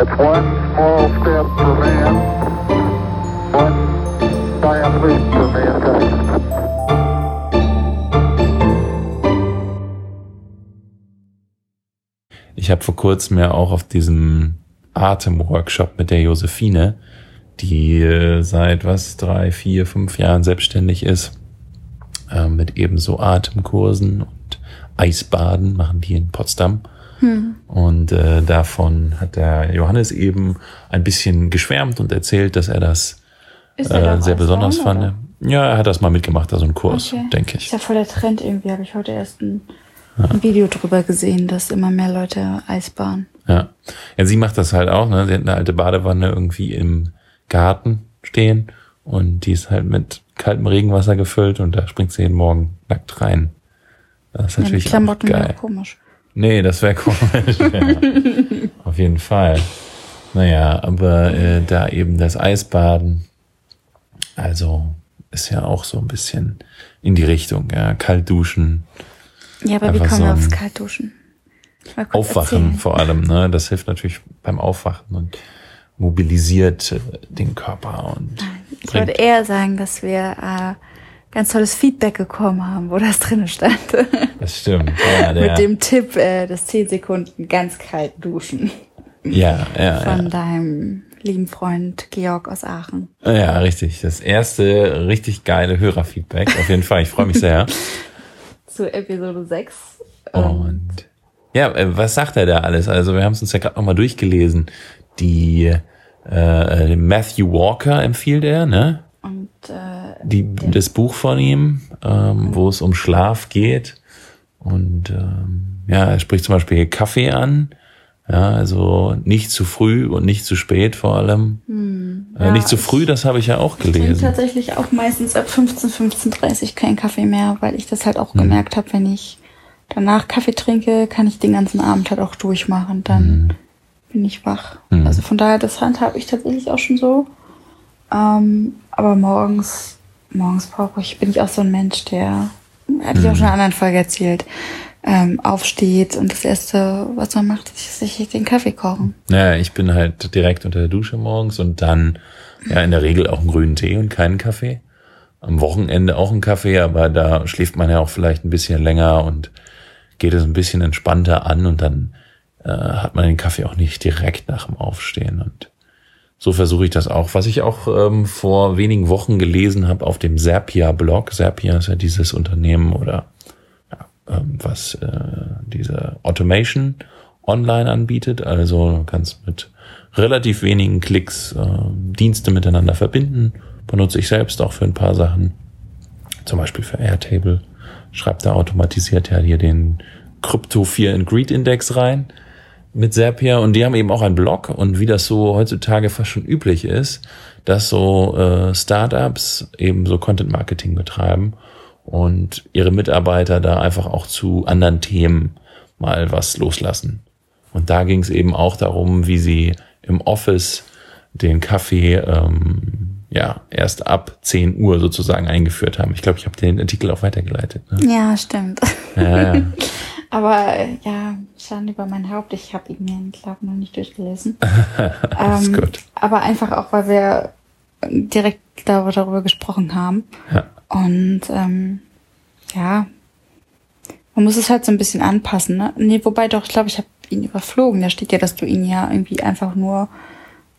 It's one small step for man, one giant leap for mankind. Ich habe vor kurzem ja auch auf diesem Atemworkshop mit der Josephine, die äh, seit was drei, vier, fünf Jahren selbstständig ist, äh, mit eben so Atemkursen und Eisbaden machen die in Potsdam. Und äh, davon hat der Johannes eben ein bisschen geschwärmt und erzählt, dass er das Ist da äh, sehr besonders fand. Ja, er hat das mal mitgemacht, also einen Kurs, Okay. denke Ist ich. ja voll der Trend irgendwie, habe ich heute erst ein, ein Video drüber gesehen, dass immer mehr Leute Eisbahnen. Ja. ja, sie macht das halt auch. Ne? Sie hat eine alte Badewanne irgendwie im Garten stehen und die ist halt mit kaltem Regenwasser gefüllt und da springt sie jeden Morgen nackt rein. Das ist Ja, die natürlich auch Klamotten geil. wäre komisch. Nee, das wäre komisch. ja. Auf jeden Fall. Naja, aber äh, da eben das Eisbaden, also ist ja auch so ein bisschen in die Richtung, ja, kalt duschen, Ja, aber Einfach wie kommen so wir aufs Kaltduschen? Mal kurz Aufwachen erzählen. vor allem, ne? Das hilft natürlich beim Aufwachen und mobilisiert äh, den Körper und Ich würde eher sagen, dass wir äh, ganz tolles Feedback bekommen haben, wo das drin stand. das stimmt. Ja, der, Mit dem Tipp, äh, das 10 Sekunden ganz kalt duschen ja, ja, von ja. deinem lieben Freund Georg aus Aachen. ja, richtig. Das erste richtig geile Hörerfeedback. Auf jeden Fall. Ich freue mich sehr. Zu Episode 6. Und ja, äh, was sagt er da alles? Also wir haben es uns ja gerade nochmal durchgelesen. Die äh, Matthew Walker empfiehlt er, ne? Und äh, Die, das Buch von ihm, ähm, wo es um Schlaf geht. Und ähm, ja, er spricht zum Beispiel Kaffee an. Ja, also nicht zu früh und nicht zu spät vor allem. äh, Hm. ja, nicht zu früh, das habe ich ja auch ich trinke gelesen. tatsächlich auch meistens ab 15, 15.30 keinen Kaffee mehr, weil ich das halt auch Mhm. gemerkt habe, wenn ich danach Kaffee trinke, kann ich den ganzen Abend halt auch durchmachen. Dann Mhm. bin ich wach. Also von daher, das handhabe ich tatsächlich auch schon so. Ähm, aber morgens, morgens brauche ich, bin ich auch so ein Mensch, der, hatte ich auch schon in einer anderen Folge erzählt, ähm, aufsteht und das erste, was man macht, ist sich den Kaffee kochen. Naja, ich bin halt direkt unter der Dusche morgens und dann ja in der Regel auch einen grünen Tee und keinen Kaffee. Am Wochenende auch einen Kaffee, aber da schläft man ja auch vielleicht ein bisschen länger und geht es ein bisschen entspannter an und dann äh, hat man den Kaffee auch nicht direkt nach dem Aufstehen. Und so versuche ich das auch. Was ich auch ähm, vor wenigen Wochen gelesen habe auf dem Serpia-Blog. Serpia ist ja dieses Unternehmen oder ja, ähm, was äh, diese Automation online anbietet. Also kannst mit relativ wenigen Klicks äh, Dienste miteinander verbinden. Benutze ich selbst auch für ein paar Sachen. Zum Beispiel für Airtable. Schreibt da automatisiert ja hier den Crypto 4 and Greed Index rein mit Zapier und die haben eben auch einen Blog und wie das so heutzutage fast schon üblich ist, dass so äh, Startups eben so Content Marketing betreiben und ihre Mitarbeiter da einfach auch zu anderen Themen mal was loslassen. Und da ging es eben auch darum, wie sie im Office den Kaffee ähm, ja erst ab 10 Uhr sozusagen eingeführt haben. Ich glaube, ich habe den Artikel auch weitergeleitet. Ne? Ja, stimmt. Ja, ja. Aber ja, Schande über mein Haupt. Ich habe ihn mir glaube noch nicht durchgelesen. Ist Ähm, gut. Aber einfach auch, weil wir direkt darüber, gesprochen haben. Ja. Und ähm, ja, man muss es halt so ein bisschen anpassen. Ne? Nee, wobei doch, ich glaube, ich habe ihn überflogen. Da steht ja, dass du ihn ja irgendwie einfach nur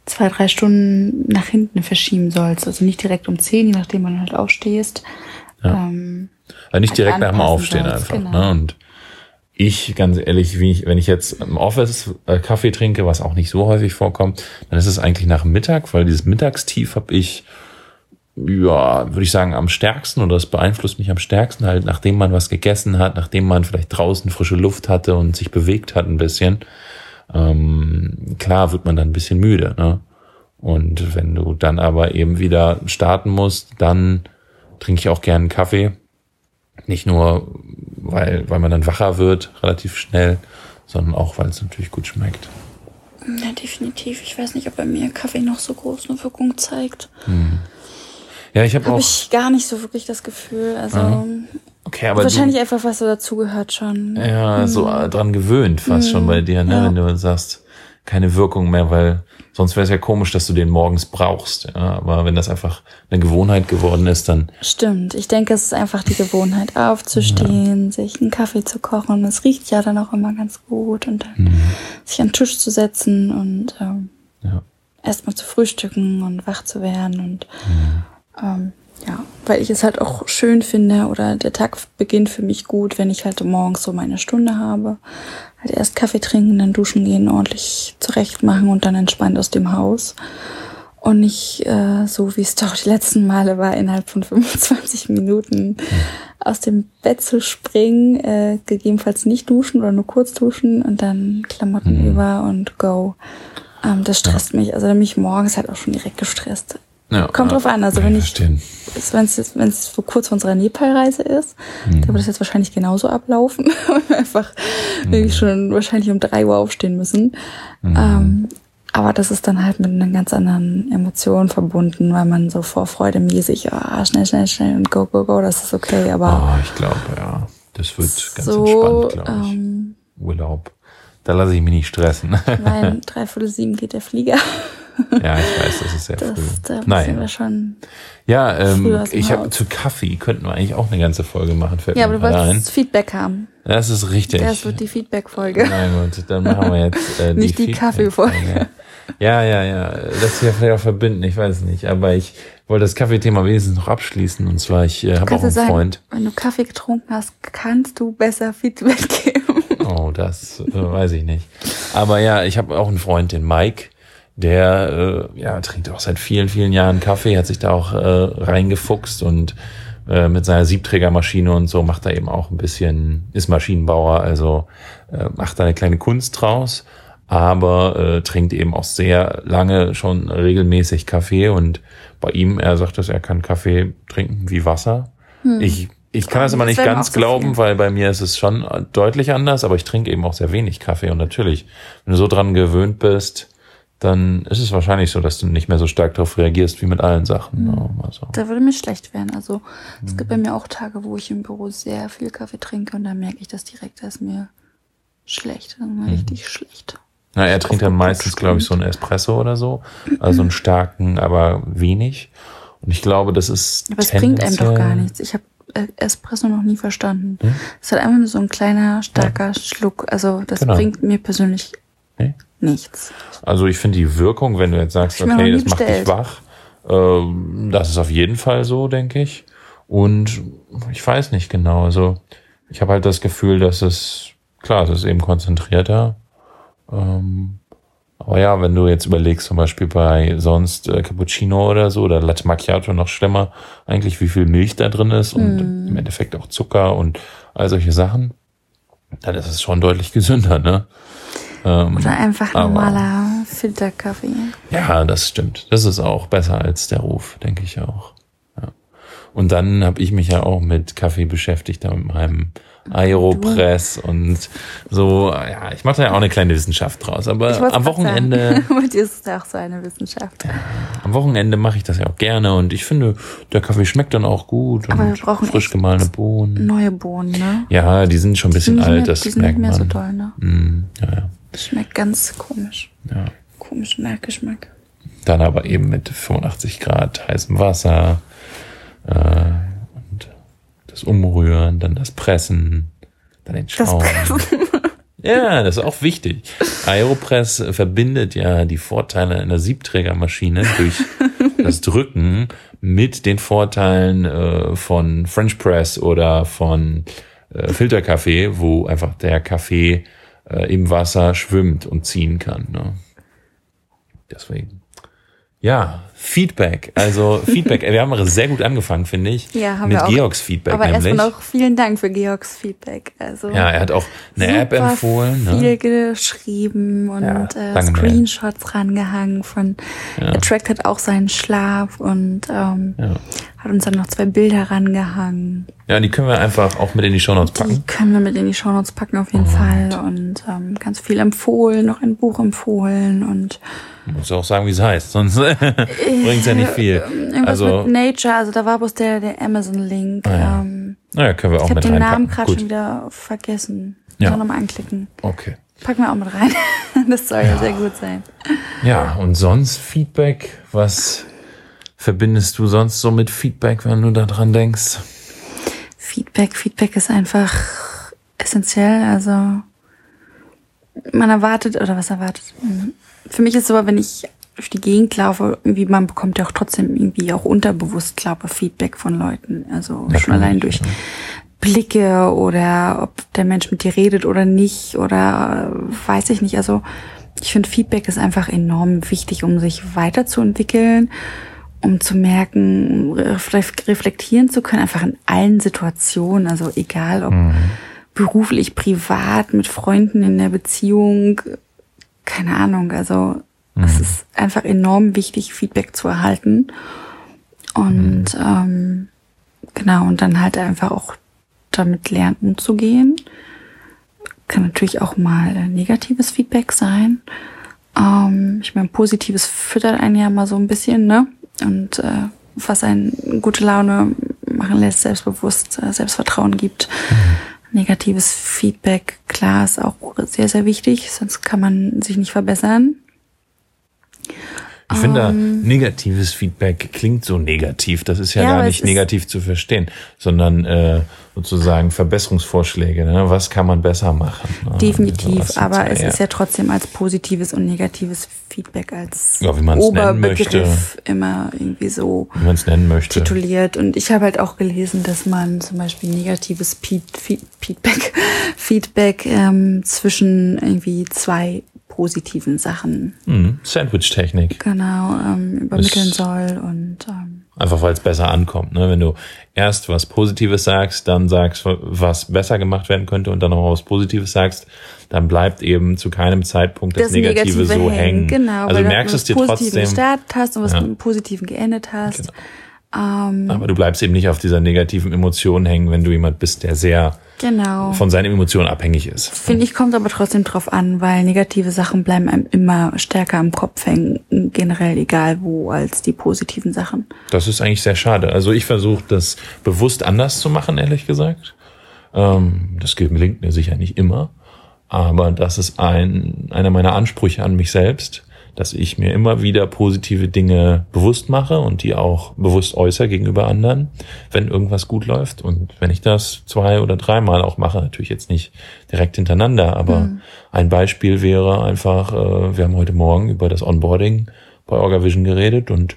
zwei, drei Stunden nach hinten verschieben sollst. Also nicht direkt um zehn, je nachdem man halt aufstehst. Ähm, Also nicht halt direkt nach dem Aufstehen sollst, einfach. genau. Ne? Und ich, ganz ehrlich, ich, wenn ich jetzt im Office äh, Kaffee trinke, was auch nicht so häufig vorkommt, dann ist es eigentlich nach Mittag, weil dieses Mittagstief habe ich, ja, würde ich sagen, am stärksten oder das beeinflusst mich am stärksten halt, nachdem man was gegessen hat, nachdem man vielleicht draußen frische Luft hatte und sich bewegt hat ein bisschen. Ähm, klar wird man dann ein bisschen müde. Ne? Und wenn du dann aber eben wieder starten musst, dann trinke ich auch gerne Kaffee. Nicht nur, weil, weil man dann wacher wird, relativ schnell, sondern auch, weil es natürlich gut schmeckt. ja, definitiv. Ich weiß nicht, ob bei mir Kaffee noch so groß eine Wirkung zeigt. Ja, ich habe Habe auch. ich gar nicht so wirklich das Gefühl. Also okay, aber wahrscheinlich Mhm. einfach, was so dazugehört schon. du, ja, so äh, dran gewöhnt fast schon bei dir, ne? Wenn du sagst, keine Wirkung mehr, weil sonst wäre es ja komisch, dass du den morgens brauchst. Ja, aber wenn das einfach eine Gewohnheit geworden ist, dann Stimmt. Ich denke, es ist einfach die Gewohnheit, aufzustehen, sich einen Kaffee zu kochen. Es riecht ja dann auch immer ganz gut und dann sich an den Tisch zu setzen und ähm, ja. erstmal zu frühstücken und wach zu werden und ähm, ja, weil ich es halt auch schön finde oder der Tag beginnt für mich gut, wenn ich halt morgens so meine Stunde habe. Halt erst Kaffee trinken, dann duschen gehen, ordentlich zurecht machen und dann entspannt aus dem Haus. Und nicht äh, so, wie es doch die letzten Male war, innerhalb von 25 Minuten aus dem Bett zu springen, äh, gegebenenfalls nicht duschen oder nur kurz duschen und dann Klamotten über und go. Ähm, das stresst mich. Also dann bin ich morgens halt auch schon direkt gestresst. Ja, Kommt drauf an. Also wenn ich, wenn es wenn es so kurz vor unserer Nepal-Reise ist, dann wird das jetzt wahrscheinlich genauso ablaufen. Einfach irgendwie schon wahrscheinlich um drei Uhr aufstehen müssen. Ähm, aber das ist dann halt mit einer ganz anderen Emotion verbunden, weil man so vor Freude mäßig, ah, schnell, schnell, schnell und go, go, go, das ist okay. Aber Oh, ich glaube, ja. Das wird ganz so, entspannt, glaube ich. ähm, Urlaub. Da lasse ich mich nicht stressen. nein, dreiviertel sieben geht der Flieger. Ja, ich weiß, das ist sehr Das, früh. da Naja. wir schon. Ja, ähm, ich habe zu Kaffee könnten wir eigentlich auch eine ganze Folge machen. Fällt Ja, aber du wolltest Feedback haben. Das ist richtig. Das wird die Feedback-Folge. Na gut, dann machen wir jetzt äh, Nicht die Kaffeefolge. Ja, ja, ja. Das ist ja vielleicht auch verbinden, ich weiß nicht. Aber ich wollte das Kaffeethema wenigstens noch abschließen. Und zwar, ich äh, habe auch einen sagen, Freund. wenn du Kaffee getrunken hast, kannst du besser Feedback geben. Oh, das äh, weiß ich nicht. Aber ja, ich habe auch einen Freund, den Mike, der äh, ja trinkt auch seit vielen, vielen Jahren Kaffee, hat sich da auch äh, reingefuchst und äh, mit seiner Siebträgermaschine und so macht er eben auch ein bisschen, ist Maschinenbauer, also äh, macht da eine kleine Kunst draus, aber äh, trinkt eben auch sehr lange schon regelmäßig Kaffee und bei ihm, er sagt, dass er kann Kaffee trinken wie Wasser. Ich, ich kann das immer nicht ganz zu glauben, viel. weil bei mir ist es schon deutlich anders, aber ich trinke eben auch sehr wenig Kaffee und natürlich, wenn du so dran gewöhnt bist, dann ist es wahrscheinlich so, dass du nicht mehr so stark darauf reagierst wie mit allen Sachen. ne? Also, Da würde mir schlecht werden. Also es gibt bei mir auch Tage, wo ich im Büro sehr viel Kaffee trinke und dann merke ich das direkt, da ist mir schlecht. Dann Mhm. richtig schlecht. na, er trinkt dann meistens, glaube ich, so einen Espresso oder so, also einen starken, aber wenig. Und ich glaube, das ist Aber es bringt einem doch gar nichts. Ich habe äh, Espresso noch nie verstanden. Es ist halt einfach nur so ein kleiner, starker Schluck. Also das Genau. bringt mir persönlich Nee? Nichts. Also ich finde die Wirkung, wenn du jetzt sagst, okay, das macht dich wach, ähm, das ist auf jeden Fall so, denke ich. Und ich weiß nicht genau. Also ich habe halt das Gefühl, dass es, klar, es ist eben konzentrierter. Ähm, aber ja, wenn du jetzt überlegst, zum Beispiel bei sonst äh, Cappuccino oder so oder Latte Macchiato noch schlimmer, eigentlich wie viel Milch da drin ist und im Endeffekt auch Zucker und all solche Sachen, dann ist es schon deutlich gesünder, ne? Ähm, Oder einfach normaler Filterkaffee. ja, das stimmt. Das ist auch besser als der Ruf, denke ich auch. Ja. Und dann habe ich mich ja auch mit Kaffee beschäftigt, da mit meinem Aeropress und so. Ja, ich mache da ja auch eine kleine Wissenschaft draus. Aber am Wochenende. Bei dir ist es auch so eine Wissenschaft. am Wochenende mache ich das ja auch gerne und ich finde, der Kaffee schmeckt dann auch gut Aber wir und brauchen frisch gemahlene Bohnen. Neue Bohnen, ne? Ja, die sind schon ein bisschen alt, nicht mehr, das die sind nicht merkt mehr man. so toll, ne? Mm, ja, ja, Schmeckt ganz komisch. ja. Komisch Nachgeschmack. Dann aber eben mit 85 Grad heißem Wasser äh, und das Umrühren, dann das Pressen, dann den Das Schaum. Pressen. Ja, das ist auch wichtig. Aeropress verbindet ja die Vorteile einer Siebträgermaschine durch das Drücken mit den Vorteilen äh, von French Press oder von äh, Filterkaffee, wo einfach der Kaffee äh, im Wasser schwimmt und ziehen kann. Ne? Deswegen. Ja, Feedback. Also Feedback. Wir haben sehr gut angefangen, finde ich. Ja, haben mit wir auch. Georgs Feedback Aber nämlich. erstmal noch vielen Dank für Georgs Feedback. Also ja, er hat auch eine App empfohlen. Ne? Viel geschrieben und Ja, äh. Screenshots rangehangen von er trackt halt auch seinen Schlaf und ähm, Ja. hat uns dann noch zwei Bilder rangehangen. Ja, die können wir einfach auch mit in die Shownotes Die packen. können wir mit in die Shownotes packen auf jeden Fall und ähm, ganz viel empfohlen, noch ein Buch empfohlen und Muss auch sagen, wie es heißt, sonst bringt's ja nicht viel. irgendwas Also, mit Nature, also da war bloß der, der Amazon-Link. ja. Ähm, naja, können wir auch ich habe mit den Namen reinpacken. gerade schon wieder vergessen. Ja. Ja. nochmal anklicken. Okay. Packen wir auch mit rein. das soll ja sehr gut sein. Ja, und sonst Feedback, was verbindest du sonst so mit Feedback, wenn du daran denkst? Feedback, Feedback ist einfach essentiell. Also man erwartet, oder was erwartet? Für mich ist es so, wenn ich durch die Gegend laufe, irgendwie, man bekommt ja auch trotzdem irgendwie auch unterbewusst, glaube ich, Feedback von Leuten. Also Natürlich, schon allein durch ja. Blicke oder ob der Mensch mit dir redet oder nicht oder äh, weiß ich nicht. Also ich finde Feedback ist einfach enorm wichtig, um sich weiterzuentwickeln, um zu merken, reflek- reflektieren zu können, einfach in allen Situationen. Also egal ob beruflich, privat, mit Freunden in der Beziehung, keine Ahnung. Also es ist einfach enorm wichtig, Feedback zu erhalten. Und ähm, genau, und dann halt einfach auch damit lernen umzugehen. Kann natürlich auch mal negatives Feedback sein. Ähm, ich meine, positives füttert einen ja mal so ein bisschen, ne? Und äh, was einen gute Laune machen lässt, selbstbewusst, äh, Selbstvertrauen gibt. Negatives Feedback, klar, ist auch sehr, sehr wichtig, sonst kann man sich nicht verbessern. Ich finde, Ähm. negatives Feedback klingt so negativ. Das ist ja, Ja, gar nicht negativ zu verstehen, sondern äh, sozusagen Verbesserungsvorschläge. Ne? Was kann man besser machen? Ne? Definitiv, Sowas aber es ist ja trotzdem als positives und negatives Feedback als Ja, wie man's Oberbegriff immer irgendwie so wie man es nennen möchte. tituliert. Und ich habe halt auch gelesen, dass man zum Beispiel negatives Feed, Feed, Feedback, Feedback ähm, zwischen irgendwie zwei positiven Sachen Mhm. Sandwich-Technik. genau ähm, übermitteln Das- soll und ähm, Einfach weil es besser ankommt. Ne? Wenn du erst was Positives sagst, dann sagst, was besser gemacht werden könnte und dann noch was Positives sagst, dann bleibt eben zu keinem Zeitpunkt das, Negative, so hängen. Genau, also weil du merkst du es dir mit Positiven trotzdem, gestartet hast und was Ja. mit dem Positiven geendet hast. Ähm, aber du bleibst eben nicht auf dieser negativen Emotion hängen, wenn du jemand bist, der sehr genau. von seinen Emotionen abhängig ist. Finde ich, kommt aber trotzdem drauf an, weil negative Sachen bleiben einem immer stärker im Kopf hängen, generell egal wo, als die positiven Sachen. Das ist eigentlich sehr schade. Also ich versuche das bewusst anders zu machen, ehrlich gesagt. Ähm, das gelingt mir sicher nicht immer. Aber das ist ein, einer meiner Ansprüche an mich selbst, dass ich mir immer wieder positive Dinge bewusst mache und die auch bewusst äußere gegenüber anderen, wenn irgendwas gut läuft. Und wenn ich das zwei oder dreimal auch mache, natürlich jetzt nicht direkt hintereinander, aber ein Beispiel wäre einfach, äh, wir haben heute Morgen über das Onboarding bei Orgavision geredet und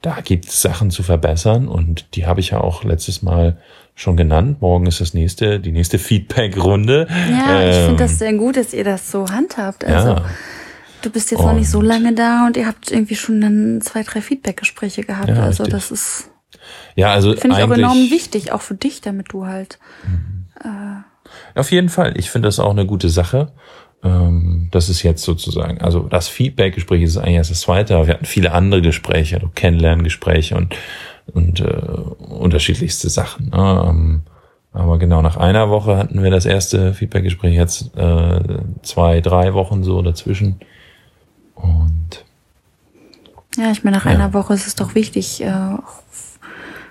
da gibt es Sachen zu verbessern und die habe ich ja auch letztes Mal schon genannt. Morgen ist das nächste, die nächste Feedback-Runde. Ja, ich Ähm, finde das sehr gut, dass ihr das so handhabt. Also ja. Du bist jetzt noch nicht so Und- lange da und ihr habt irgendwie schon dann zwei, drei Feedback-Gespräche gehabt. Ja, also richtig. das ist, Ja, also finde ich auch enorm wichtig, auch für dich, damit du halt. auf jeden Fall. Ich finde das auch eine gute Sache. Ähm, das ist jetzt sozusagen, also das Feedback-Gespräch ist eigentlich erst das zweite, aber wir hatten viele andere Gespräche, also Kennenlerngespräche und und äh, unterschiedlichste Sachen. Ne? Ähm, aber genau nach einer Woche hatten wir das erste Feedback-Gespräch, jetzt äh, zwei, drei Wochen so dazwischen. Und Ja, ich meine, nach Ja. einer Woche ist es doch wichtig, äh,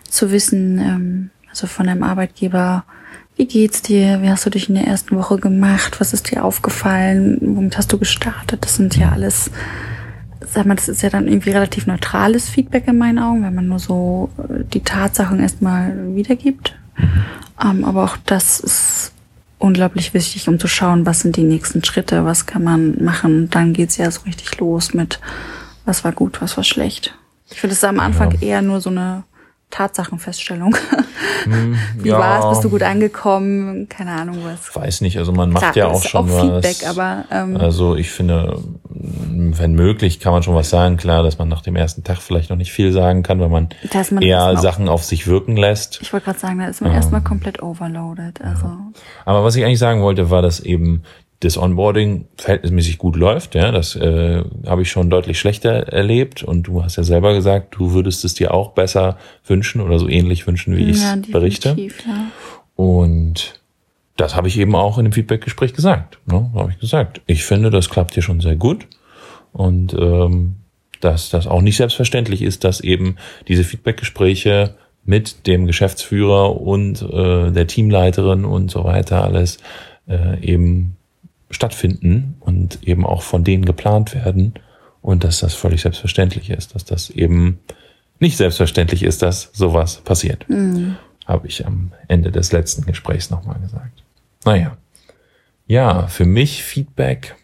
zu wissen, ähm, also von deinem Arbeitgeber, wie geht's dir? Wie hast du dich in der ersten Woche gemacht? Was ist dir aufgefallen? Womit hast du gestartet? Das sind ja alles, sag mal, das ist ja dann irgendwie relativ neutrales Feedback in meinen Augen, wenn man nur so äh, die Tatsachen erstmal wiedergibt. Ähm, aber auch das ist unglaublich wichtig, um zu schauen, was sind die nächsten Schritte, was kann man machen. Dann geht's ja so richtig los mit, was war gut, was war schlecht. Ich finde es am Anfang eher nur so eine Tatsachenfeststellung. Wie ja. war's? Bist du gut angekommen? Keine Ahnung was. weiß nicht, also man macht Klar, ja auch schon auch was. Feedback, aber, ähm, also ich finde, wenn möglich, kann man schon was sagen. Klar, dass man nach dem ersten Tag vielleicht noch nicht viel sagen kann, weil man, man eher Sachen auf sich wirken lässt. Ich wollte gerade sagen, da ist man erstmal komplett overloaded. Also Aber was ich eigentlich sagen wollte, war, dass eben das Onboarding verhältnismäßig gut läuft. Ja, das äh, habe ich schon deutlich schlechter erlebt. Und du hast ja selber gesagt, du würdest es dir auch besser wünschen oder so ähnlich wünschen, wie ich ja, es berichte. definitiv, ja. Und das habe ich eben auch in dem Feedback-Gespräch gesagt. Ne? Da habe ich gesagt, ich finde, das klappt hier schon sehr gut. Und ähm, dass das auch nicht selbstverständlich ist, dass eben diese Feedback-Gespräche mit dem Geschäftsführer und äh, der Teamleiterin und so weiter alles äh, eben stattfinden und eben auch von denen geplant werden und dass das völlig selbstverständlich ist, dass das eben nicht selbstverständlich ist, dass sowas passiert. Mhm. Habe ich am Ende des letzten Gesprächs nochmal gesagt. Naja. Ja, für mich Feedback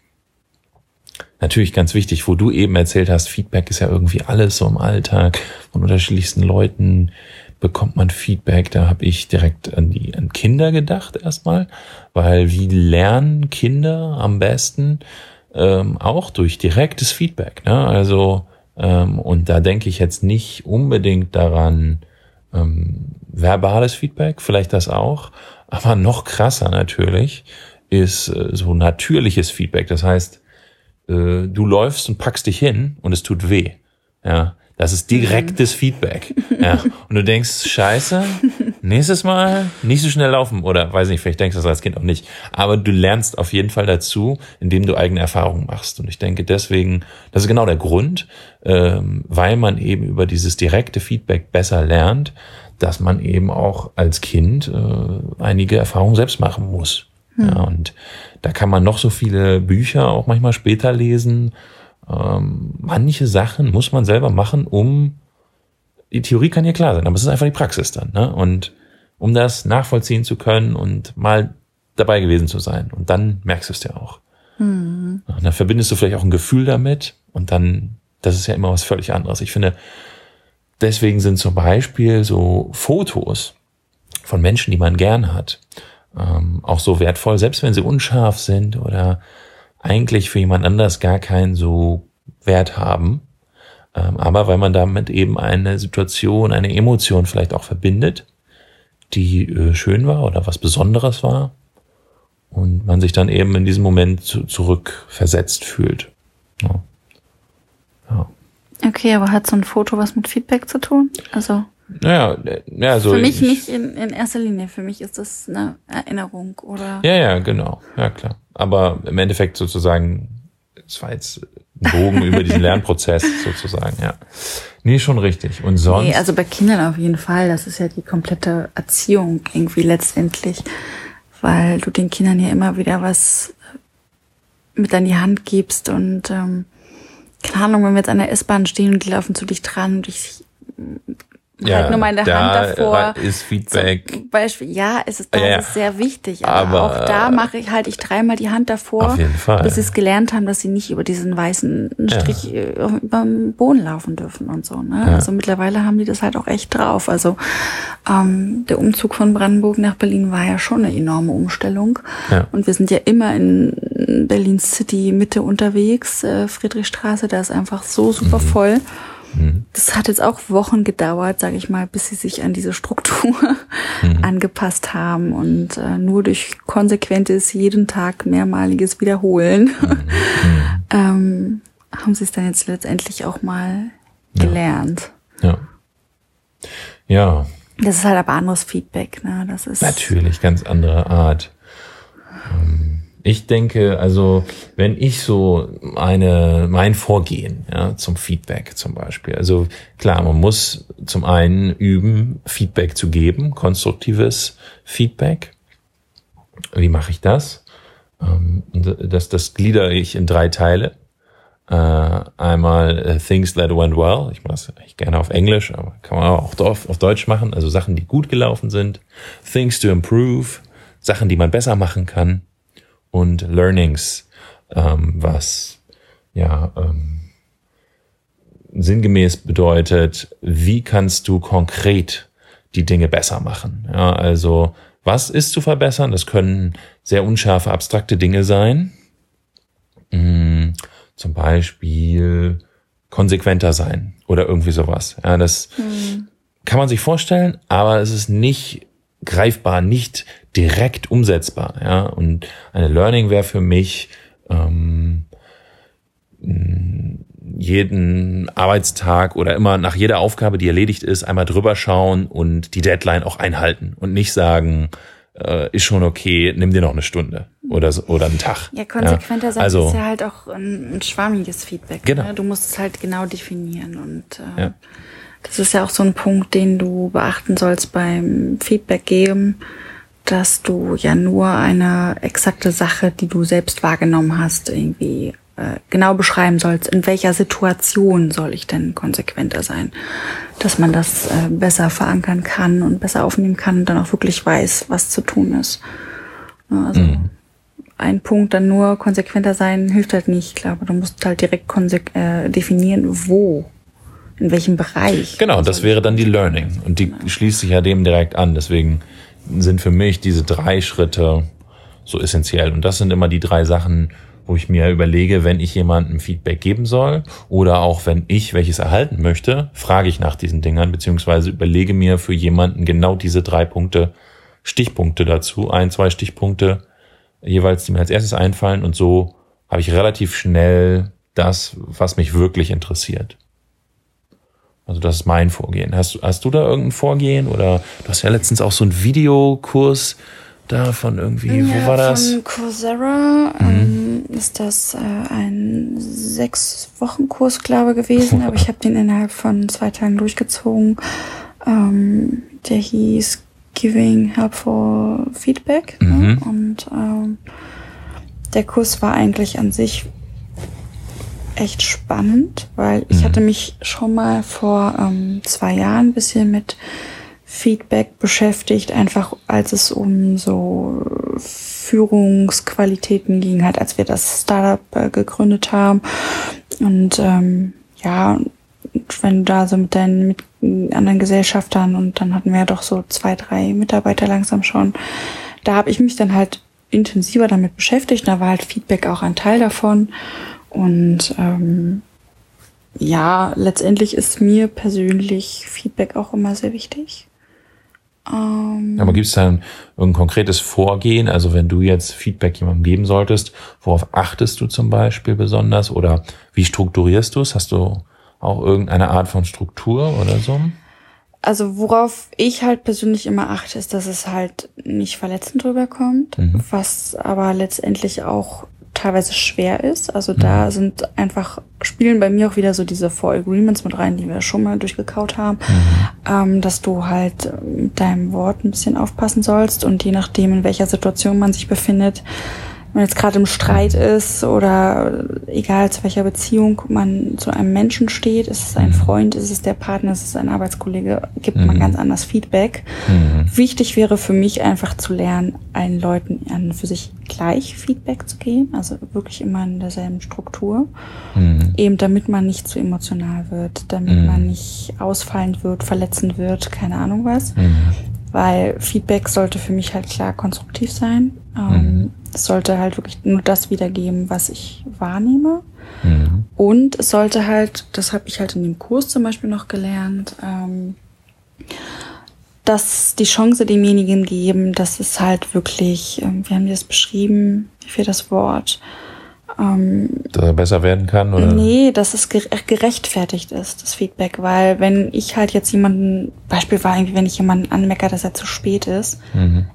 natürlich ganz wichtig, wo du eben erzählt hast, Feedback ist ja irgendwie alles so im Alltag von unterschiedlichsten Leuten bekommt man Feedback. Da habe ich direkt an die an Kinder gedacht erstmal, weil wie lernen Kinder am besten ähm, auch durch direktes Feedback. Ne? Also ähm, und da denke ich jetzt nicht unbedingt daran ähm, verbales Feedback, vielleicht das auch, aber noch krasser natürlich ist äh, so natürliches Feedback. Das heißt äh, du läufst und packst dich hin und es tut weh. Ja, das ist direktes mhm. Feedback. Ja. Und du denkst, scheiße, nächstes Mal nicht so schnell laufen. Oder weiß nicht, vielleicht denkst du das als Kind auch nicht. Aber du lernst auf jeden Fall dazu, indem du eigene Erfahrungen machst. Und ich denke deswegen, das ist genau der Grund, ähm, weil man eben über dieses direkte Feedback besser lernt, dass man eben auch als Kind äh, einige Erfahrungen selbst machen muss. Ja, hm. und da kann man noch so viele Bücher auch manchmal später lesen. Ähm, manche Sachen muss man selber machen, um die Theorie kann ja klar sein, aber es ist einfach die Praxis dann. Ne? Und um das nachvollziehen zu können und mal dabei gewesen zu sein. Und dann merkst du es ja auch. Mhm. Und dann verbindest du vielleicht auch ein Gefühl damit und dann, das ist ja immer was völlig anderes. Ich finde, deswegen sind zum Beispiel so Fotos von Menschen, die man gern hat, ähm, auch so wertvoll, selbst wenn sie unscharf sind oder eigentlich für jemand anders gar keinen so Wert haben. Ähm, aber weil man damit eben eine Situation, eine Emotion vielleicht auch verbindet, die äh, schön war oder was Besonderes war und man sich dann eben in diesem Moment zu, zurückversetzt fühlt. Ja. ja. Okay, aber hat so ein Foto was mit Feedback zu tun? Also naja, ja, so. Für mich nicht in, in erster Linie. Für mich ist das eine Erinnerung oder. Ja, ja, genau. Ja, klar. Aber im Endeffekt sozusagen, es war jetzt ein Bogen über diesen Lernprozess sozusagen, ja. Nee, schon richtig. Und sonst? Nee, also bei Kindern auf jeden Fall. Das ist ja die komplette Erziehung irgendwie letztendlich. Weil du den Kindern ja immer wieder was mit an die Hand gibst und, ähm, keine Ahnung, wenn wir jetzt an der S-Bahn stehen und die laufen zu dich dran und ich ja, halt nur meine da Hand davor. Ist Feedback. Zum Beispiel, ja, es ist, das ja, ist sehr wichtig. Aber, aber auch da mache ich halt ich dreimal die Hand davor, auf jeden Fall. bis sie es gelernt haben, dass sie nicht über diesen weißen Strich ja. Äh, über den Boden laufen dürfen und so. Ne? Ja. Also mittlerweile haben die das halt auch echt drauf. Also ähm, der Umzug von Brandenburg nach Berlin war ja schon eine enorme Umstellung. Ja. Und wir sind ja immer in Berlin City Mitte unterwegs, äh, Friedrichstraße, da ist einfach so super mhm. voll. Mhm. Das hat jetzt auch Wochen gedauert, sage ich mal, bis sie sich an diese Struktur mhm. angepasst haben und äh, nur durch konsequentes jeden Tag mehrmaliges Wiederholen mhm. mhm. ähm, haben sie es dann jetzt letztendlich auch mal gelernt. Ja. Ja. Das ist halt aber anderes Feedback, ne? Das ist natürlich ganz andere Art. Ähm ich denke, also wenn ich so eine mein Vorgehen ja, zum Feedback zum Beispiel, also klar, man muss zum einen üben, Feedback zu geben, konstruktives Feedback. Wie mache ich das? Ähm, das, das gliedere ich in drei Teile. Uh, einmal uh, Things that went well. Ich mache das eigentlich gerne auf Englisch, aber kann man auch auf Deutsch machen. Also Sachen, die gut gelaufen sind. Things to improve. Sachen, die man besser machen kann und Learnings, ähm, was ja ähm, sinngemäß bedeutet, wie kannst du konkret die Dinge besser machen? Ja, also was ist zu verbessern? Das können sehr unscharfe, abstrakte Dinge sein. Hm, zum Beispiel konsequenter sein oder irgendwie sowas. Ja, das hm. kann man sich vorstellen, aber es ist nicht greifbar, nicht direkt umsetzbar. Ja? Und eine Learning wäre für mich ähm, jeden Arbeitstag oder immer nach jeder Aufgabe, die erledigt ist, einmal drüber schauen und die Deadline auch einhalten und nicht sagen, äh, ist schon okay, nimm dir noch eine Stunde oder so, oder einen Tag. Ja, konsequenter ja. sein also, ist ja halt auch ein, ein schwammiges Feedback. Genau. Ne? Du musst es halt genau definieren und äh, ja. Das ist ja auch so ein Punkt, den du beachten sollst beim Feedback geben dass du ja nur eine exakte Sache, die du selbst wahrgenommen hast, irgendwie äh, genau beschreiben sollst. In welcher Situation soll ich denn konsequenter sein? Dass man das äh, besser verankern kann und besser aufnehmen kann und dann auch wirklich weiß, was zu tun ist. Ja, Also ein Punkt dann nur konsequenter sein hilft halt nicht. Ich glaube, du musst halt direkt äh, definieren, wo, in welchem Bereich. Genau, das wäre dann die Learning. Und die schließt sich ja dem direkt an. Deswegen sind für mich diese drei Schritte so essentiell. Und das sind immer die drei Sachen, wo ich mir überlege, wenn ich jemandem Feedback geben soll oder auch wenn ich welches erhalten möchte, frage ich nach diesen Dingern, beziehungsweise überlege mir für jemanden genau diese drei Punkte, Stichpunkte dazu, ein, zwei Stichpunkte jeweils, die mir als erstes einfallen. Und so habe ich relativ schnell das, was mich wirklich interessiert. Also das ist mein Vorgehen. Hast, du- hast du da irgendein Vorgehen oder du hast ja letztens auch so einen Videokurs da von irgendwie, wo war das? Von Coursera ähm, ist das äh, ein sechs Wochen Kurs, glaube ich, gewesen, aber ich habe den innerhalb von zwei Tagen durchgezogen. Ähm, der hieß Giving Helpful Feedback. Ne? Und ähm, der Kurs war eigentlich an sich echt spannend, weil ich hatte mich schon mal vor ähm, zwei Jahren ein bisschen mit Feedback beschäftigt, einfach als es um so Führungsqualitäten ging, halt als wir das Startup äh, gegründet haben. Und ähm, ja, wenn du da so mit deinen mit anderen Gesellschaftern und dann hatten wir ja doch so zwei, drei Mitarbeiter langsam schon, da habe ich mich dann halt intensiver damit beschäftigt. Da war halt Feedback auch ein Teil davon. Und ähm, ja, letztendlich ist mir persönlich Feedback auch immer sehr wichtig. Ähm, Aber gibt es dann irgendein konkretes Vorgehen? Also wenn du jetzt Feedback jemandem geben solltest, worauf achtest du zum Beispiel besonders oder wie strukturierst du es? Hast du auch irgendeine Art von Struktur oder so? Also worauf ich halt persönlich immer achte, ist, dass es halt nicht verletzend rüberkommt, was aber letztendlich auch teilweise schwer ist. Also da sind einfach, spielen bei mir auch wieder so diese Four Agreements mit rein, die wir schon mal durchgekaut haben, ähm, dass du halt mit deinem Wort ein bisschen aufpassen sollst und je nachdem, in welcher Situation man sich befindet, man jetzt gerade im Streit ist oder egal zu welcher Beziehung man zu einem Menschen steht, ist es ein Freund, ist es der Partner, ist es ein Arbeitskollege, gibt man ganz anders Feedback. Wichtig wäre für mich einfach zu lernen, allen Leuten an für sich gleich Feedback zu geben, also wirklich immer in derselben Struktur, eben damit man nicht zu emotional wird, damit man nicht ausfallend wird, verletzend wird, keine Ahnung was. Weil Feedback sollte für mich halt klar konstruktiv sein. Ähm, Es sollte halt wirklich nur das wiedergeben, was ich wahrnehme. Und es sollte halt, das habe ich halt in dem Kurs zum Beispiel noch gelernt, ähm, dass die Chance demjenigen geben, dass es halt wirklich, ähm, wie haben die das beschrieben, wie viel das Wort, Dass er besser werden kann? Oder? Nee, dass es gere- gerechtfertigt ist, das Feedback. Weil wenn ich halt jetzt jemanden, Beispiel war irgendwie, wenn ich jemanden anmeckere, dass er zu spät ist,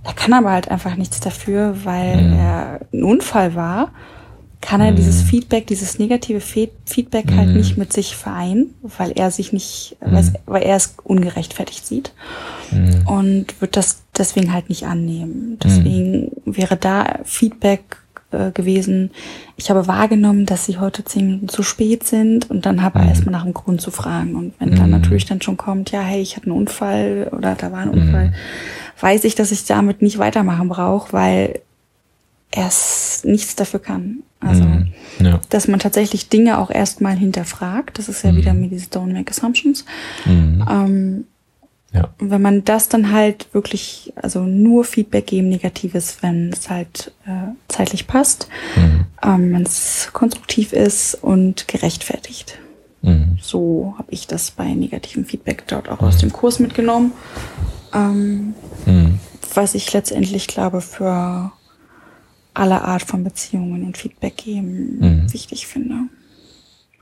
er kann aber halt einfach nichts dafür, weil er ein Unfall war, kann er dieses Feedback, dieses negative Fe Feedback halt nicht mit sich vereinen, weil er sich nicht, weil, weil er es ungerechtfertigt sieht und wird das deswegen halt nicht annehmen. Deswegen wäre da Feedback äh, gewesen. Ich habe wahrgenommen, dass sie heute zehn Minuten zu spät sind und dann habe er erstmal nach dem Grund zu fragen. Und wenn dann natürlich dann schon kommt, ja, hey, ich hatte einen Unfall oder da war ein Unfall, weiß ich, dass ich damit nicht weitermachen brauche, weil er es nichts dafür kann. Also, Ja. dass man tatsächlich Dinge auch erstmal hinterfragt. Das ist ja wieder mit diese Don't Make Assumptions. Ähm, Ja. und wenn man das dann halt wirklich, also nur Feedback geben, negatives, wenn es halt äh, zeitlich passt, ähm, wenn es konstruktiv ist und gerechtfertigt. So habe ich das bei negativem Feedback dort auch aus dem Kurs mitgenommen. Ähm, Was ich letztendlich glaube für alle Art von Beziehungen und Feedback geben wichtig finde.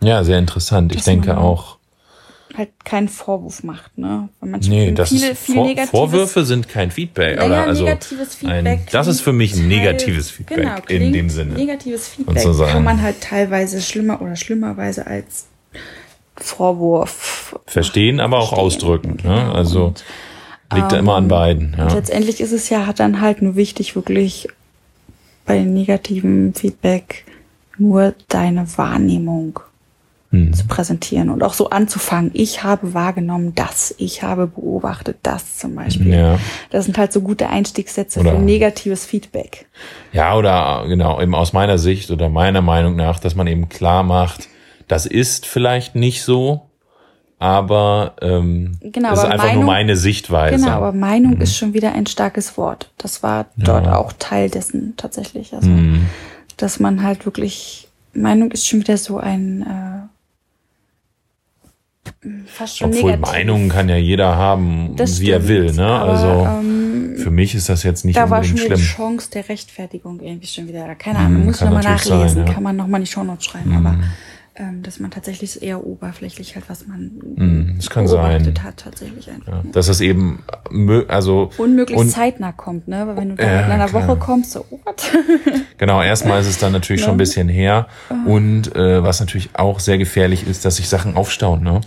ja, sehr interessant. Ich Dass denke auch, Halt keinen Vorwurf macht, ne? Weil man nee, das viele, ist, viel Vor Negatives Vorwürfe sind kein Feedback. Naja, oder also negatives ein, Feedback. das ist für mich ein negatives Feedback genau, in dem Sinne. Negatives Feedback Sozusagen. kann man halt teilweise schlimmer oder schlimmerweise als Vorwurf Verstehen, aber auch verstehen. ausdrücken. Ne? Genau. Also Und Liegt ja immer an beiden. Und Ja. letztendlich ist es ja hat dann halt nur wichtig, wirklich bei negativem Feedback nur deine Wahrnehmung Hm. zu präsentieren und auch so anzufangen. Ich habe wahrgenommen das, ich habe beobachtet das zum Beispiel. Ja. Das sind halt so gute Einstiegssätze Oder- für negatives Feedback. Ja, oder genau, eben aus meiner Sicht oder meiner Meinung nach, dass man eben klar macht, das ist vielleicht nicht so, aber ähm, Genau, das ist aber einfach Meinung- nur meine Sichtweise. Genau, aber Meinung Mhm. ist schon wieder ein starkes Wort. Das war dort auch Teil dessen tatsächlich. Also, Mhm. dass man halt wirklich, Meinung ist schon wieder so ein, äh, fast schon Obwohl negativ. Meinungen kann ja jeder haben, Das wie er stimmt, will. Ne? aber, Also ähm, für mich ist das jetzt nicht da war schon unbedingt wieder die schlimm. Chance der Rechtfertigung irgendwie schon wieder. Keine Ahnung, muss ich kann nochmal nachlesen, sein, ja. kann man nochmal in die Shownotes schreiben, aber ähm, dass man tatsächlich eher oberflächlich halt, was man Mhm, das kann beobachtet sein. hat, tatsächlich einfach. Ja, dass es eben also Unmöglich und zeitnah kommt, ne? Weil wenn du da Ja, in einer klar. Woche kommst, so, what? Genau, erstmal ist es dann natürlich schon ein bisschen her. Und äh, was natürlich auch sehr gefährlich ist, dass sich Sachen aufstauen. Ne?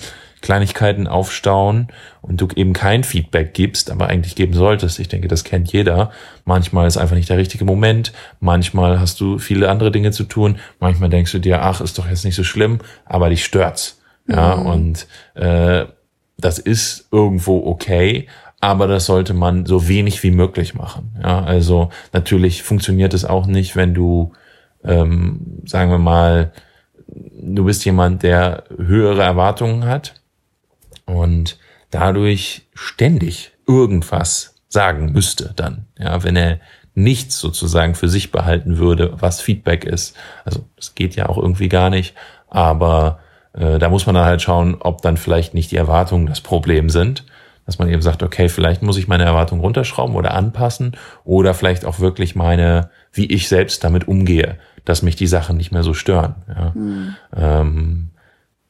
Kleinigkeiten aufstauen und du eben kein Feedback gibst, aber eigentlich geben solltest. Ich denke, das kennt jeder. Manchmal ist einfach nicht der richtige Moment. Manchmal hast du viele andere Dinge zu tun. Manchmal denkst du dir, ach, ist doch jetzt nicht so schlimm, aber dich stört's. Ja, und äh, das ist irgendwo okay, aber das sollte man so wenig wie möglich machen. Ja, also natürlich funktioniert es auch nicht, wenn du, ähm, sagen wir mal, du bist jemand, der höhere Erwartungen hat und dadurch ständig irgendwas sagen müsste dann, ja, wenn er nichts sozusagen für sich behalten würde, was Feedback ist. Also das geht ja auch irgendwie gar nicht, aber äh, da muss man dann halt schauen, ob dann vielleicht nicht die Erwartungen das Problem sind, dass man eben sagt, okay, vielleicht muss ich meine Erwartungen runterschrauben oder anpassen oder vielleicht auch wirklich meine, wie ich selbst damit umgehe, dass mich die Sachen nicht mehr so stören. Ja. Ähm,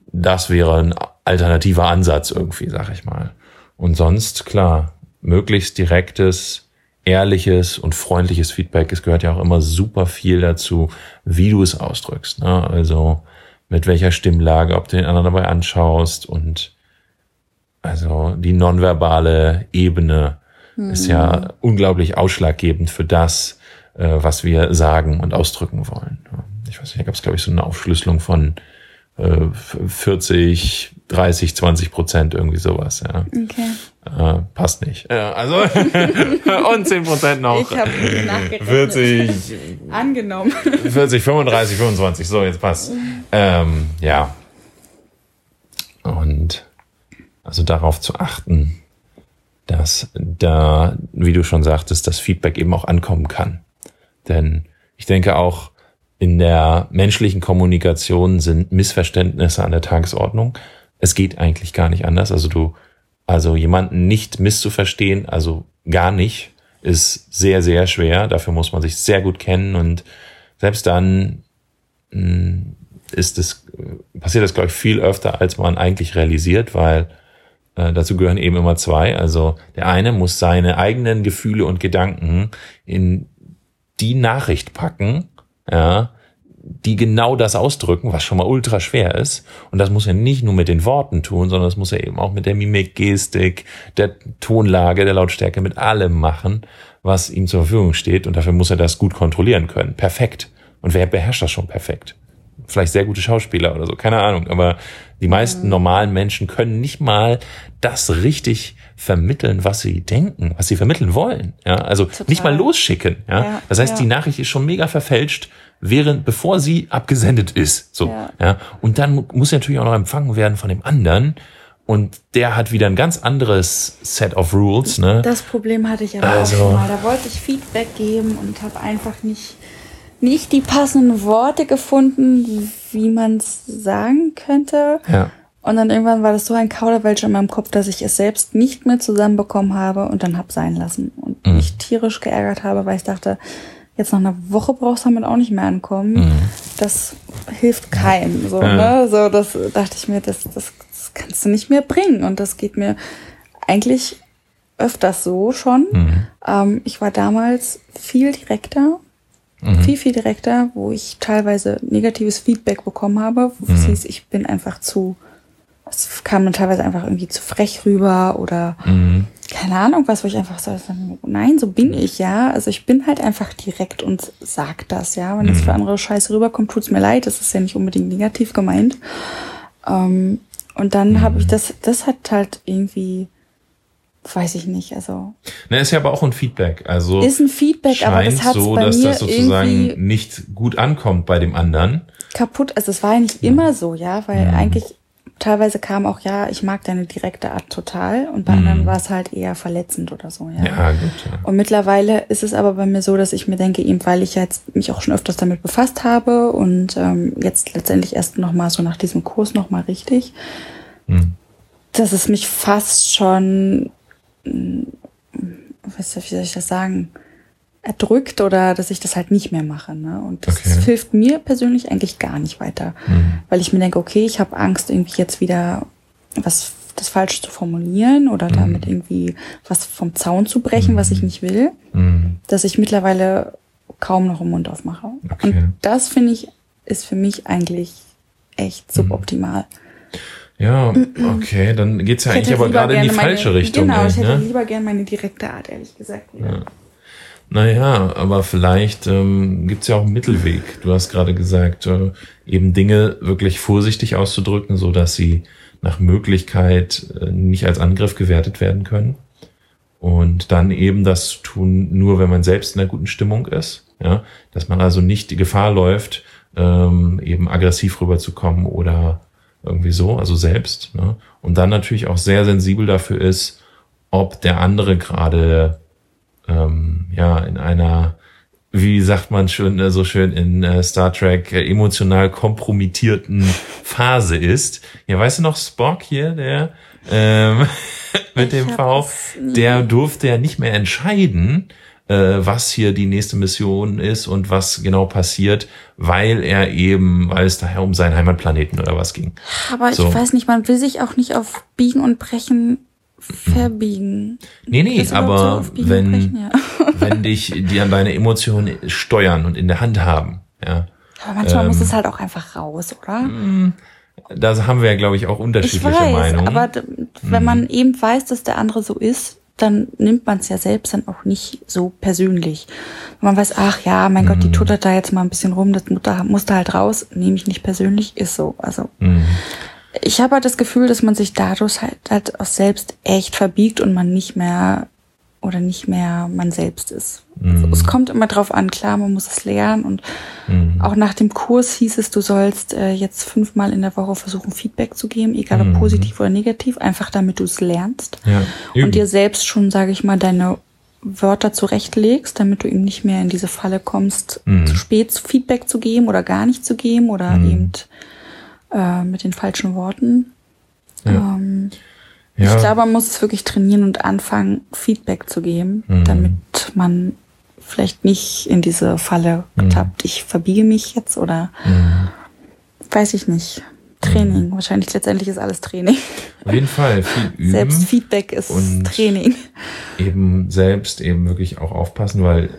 das wäre ein alternativer Ansatz irgendwie, sag ich mal. Und sonst, klar, möglichst direktes, ehrliches und freundliches Feedback. Es gehört ja auch immer super viel dazu, wie du es ausdrückst. Ne? Also mit welcher Stimmlage, ob du den anderen dabei anschaust und also die nonverbale Ebene ist ja unglaublich ausschlaggebend für das, äh, was wir sagen und ausdrücken wollen. Ich weiß nicht, da gab es, glaube ich, so eine Aufschlüsselung von äh, 40, 30, 20 Prozent, irgendwie sowas. Ja. Okay. Äh, passt nicht. Ja, also und 10 Prozent noch. Ich habe nachgerechnet. 40, Angenommen. 40, 35, 25. So, jetzt passt. Ähm, ja. Und also darauf zu achten, dass da, wie du schon sagtest, das Feedback eben auch ankommen kann. Denn ich denke auch, in der menschlichen Kommunikation sind Missverständnisse an der Tagesordnung. Es geht eigentlich gar nicht anders. Also du, also jemanden nicht misszuverstehen, also gar nicht, ist sehr, sehr schwer. Dafür muss man sich sehr gut kennen und selbst dann mh, ist es, passiert das, glaube ich, viel öfter, als man eigentlich realisiert, weil äh, dazu gehören eben immer zwei. Also der eine muss seine eigenen Gefühle und Gedanken in die Nachricht packen, ja, die genau das ausdrücken, was schon mal ultra schwer ist. Und das muss er nicht nur mit den Worten tun, sondern das muss er eben auch mit der Mimik, Gestik, der Tonlage, der Lautstärke, mit allem machen, was ihm zur Verfügung steht. Und dafür muss er das gut kontrollieren können. Perfekt. Und wer beherrscht das schon perfekt? Vielleicht sehr gute Schauspieler oder so, keine Ahnung. Aber die meisten normalen Menschen können nicht mal das richtig vermitteln, was sie denken, was sie vermitteln wollen. Ja, also nicht mal losschicken. Ja, Ja, das heißt, ja. die Nachricht ist schon mega verfälscht, während bevor sie abgesendet ist. So, Ja. ja. Und dann muss sie natürlich auch noch empfangen werden von dem anderen. Und der hat wieder ein ganz anderes Set of Rules. Ne? Das Problem hatte ich aber Also- auch schon mal. Da wollte ich Feedback geben und habe einfach nicht, nicht die passenden Worte gefunden, wie man es sagen könnte. Ja. Und dann irgendwann war das so ein Kauderwelsch in meinem Kopf, dass ich es selbst nicht mehr zusammenbekommen habe und dann hab sein lassen. Und Mhm. mich tierisch geärgert habe, weil ich dachte, jetzt nach einer Woche brauchst du damit auch nicht mehr ankommen. Mhm. Das hilft keinem. So, ne? so das dachte ich mir, das, das, das kannst du nicht mehr bringen. Und das geht mir eigentlich öfters so schon. Mhm. Ähm, ich war damals viel direkter, Mhm. viel, viel direkter, wo ich teilweise negatives Feedback bekommen habe, wo Mhm. es hieß, ich bin einfach zu, es kam dann teilweise einfach irgendwie zu frech rüber oder Mhm. keine Ahnung was, wo ich einfach so, nein, so bin ich, ja. Also ich bin halt einfach direkt und sag das, ja. Wenn es Mhm. für andere Scheiße rüberkommt, tut's mir leid. Das ist ja nicht unbedingt negativ gemeint. Ähm, und dann habe Mhm. ich das, das hat halt irgendwie, weiß ich nicht, also Ne, ist ja aber auch ein Feedback. Also ist ein Feedback, aber das hat's so, bei dass mir das sozusagen nicht gut ankommt bei dem anderen. kaputt. Also es war ja nicht immer so, ja, weil Mhm. eigentlich teilweise kam auch, ja, ich mag deine direkte Art total und bei Mhm. anderen war es halt eher verletzend oder so, ja. Ja, gut. Ja. Und mittlerweile ist es aber bei mir so, dass ich mir denke, eben weil ich jetzt mich auch schon öfters damit befasst habe und ähm, jetzt letztendlich erst nochmal so nach diesem Kurs nochmal richtig, Hm. dass es mich fast schon, mm, was, wie soll ich das sagen, erdrückt oder dass ich das halt nicht mehr mache. Ne? Und das Okay. hilft mir persönlich eigentlich gar nicht weiter, Hm. weil ich mir denke, okay, ich habe Angst, irgendwie jetzt wieder was das falsch zu formulieren oder Mhm. damit irgendwie was vom Zaun zu brechen, was ich nicht will, Hm. dass ich mittlerweile kaum noch den Mund aufmache. Okay. Und das finde ich ist für mich eigentlich echt Mhm. suboptimal. Ja, okay, dann geht's ja Ich eigentlich aber gerade in die falsche meine, Richtung. Genau, ich hätte ne? lieber gerne meine direkte Art, ehrlich gesagt. Ja. Naja, aber vielleicht ähm, gibt's ja auch einen Mittelweg. Du hast gerade gesagt, äh, eben Dinge wirklich vorsichtig auszudrücken, so dass sie nach Möglichkeit äh, nicht als Angriff gewertet werden können. Und dann eben das zu tun, nur wenn man selbst in einer guten Stimmung ist. Ja? Dass man also nicht die Gefahr läuft, ähm, eben aggressiv rüberzukommen oder irgendwie so, also selbst. Ne? Und dann natürlich auch sehr sensibel dafür ist, ob der andere gerade ähm, ja in einer wie sagt man schön äh, so schön in äh, Star Trek äh, emotional kompromittierten Phase ist. Ja, weißt du noch Spock hier, der ähm, mit dem V, der durfte ja nicht mehr entscheiden, was hier die nächste Mission ist und was genau passiert, weil er eben, weil es daher um seinen Heimatplaneten oder was ging. Aber ich So. weiß nicht, man will sich auch nicht auf Biegen und Brechen verbiegen. Nee, nee, so aber und wenn, Brechen, ja. wenn dich die an deine Emotionen steuern und in der Hand haben, ja, Aber manchmal muss Ähm, es halt auch einfach raus, oder? da haben wir ja, glaube ich, auch Ich unterschiedliche weiß, Meinungen. aber wenn man eben weiß, dass der andere so ist, dann nimmt man es ja selbst dann auch nicht so persönlich. Wenn man weiß, ach ja, mein Gott, die tuttert da jetzt mal ein bisschen rum, das Mutter musste halt raus, nehme ich nicht persönlich, ist so. Also Mhm. Ich habe halt das Gefühl, dass man sich dadurch halt, halt auch selbst echt verbiegt und man nicht mehr oder nicht mehr man selbst ist. Also es kommt immer drauf an, klar, man muss es lernen und auch nach dem Kurs hieß es, du sollst äh, jetzt fünfmal in der Woche versuchen, Feedback zu geben, egal ob positiv oder negativ, einfach damit du es lernst ja, üben. und dir selbst schon, sage ich mal, deine Wörter zurechtlegst, damit du eben nicht mehr in diese Falle kommst, Mhm. zu spät Feedback zu geben oder gar nicht zu geben oder eben äh, mit den falschen Worten. Ja. Ähm, ja, Ich glaube, man muss es wirklich trainieren und anfangen, Feedback zu geben, Mhm. damit man vielleicht nicht in diese Falle getappt. Ich verbiege mich jetzt oder Mhm. weiß ich nicht. Training. Wahrscheinlich letztendlich ist alles Training. auf jeden Fall viel üben. Selbst Feedback ist und- Training. eben selbst eben wirklich auch aufpassen, weil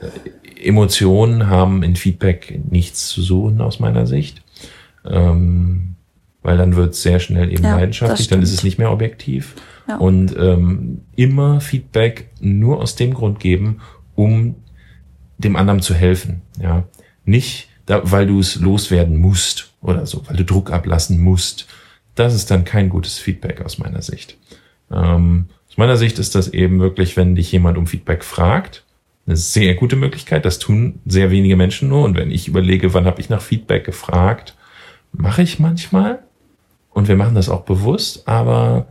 äh, Emotionen haben in Feedback nichts zu suchen aus meiner Sicht. Ähm, weil dann wird es sehr schnell eben Ja, leidenschaftlich, dann ist es nicht mehr objektiv. Ja. Und ähm, immer Feedback nur aus dem Grund geben, um dem anderen zu helfen. Ja, nicht, da, weil du es loswerden musst oder so, weil du Druck ablassen musst. Das ist dann kein gutes Feedback aus meiner Sicht. Ähm, aus meiner Sicht ist das eben wirklich, wenn dich jemand um Feedback fragt, eine sehr gute Möglichkeit. Das tun sehr wenige Menschen nur. Und wenn ich überlege, wann habe ich nach Feedback gefragt, mache ich manchmal. Und wir machen das auch bewusst, aber,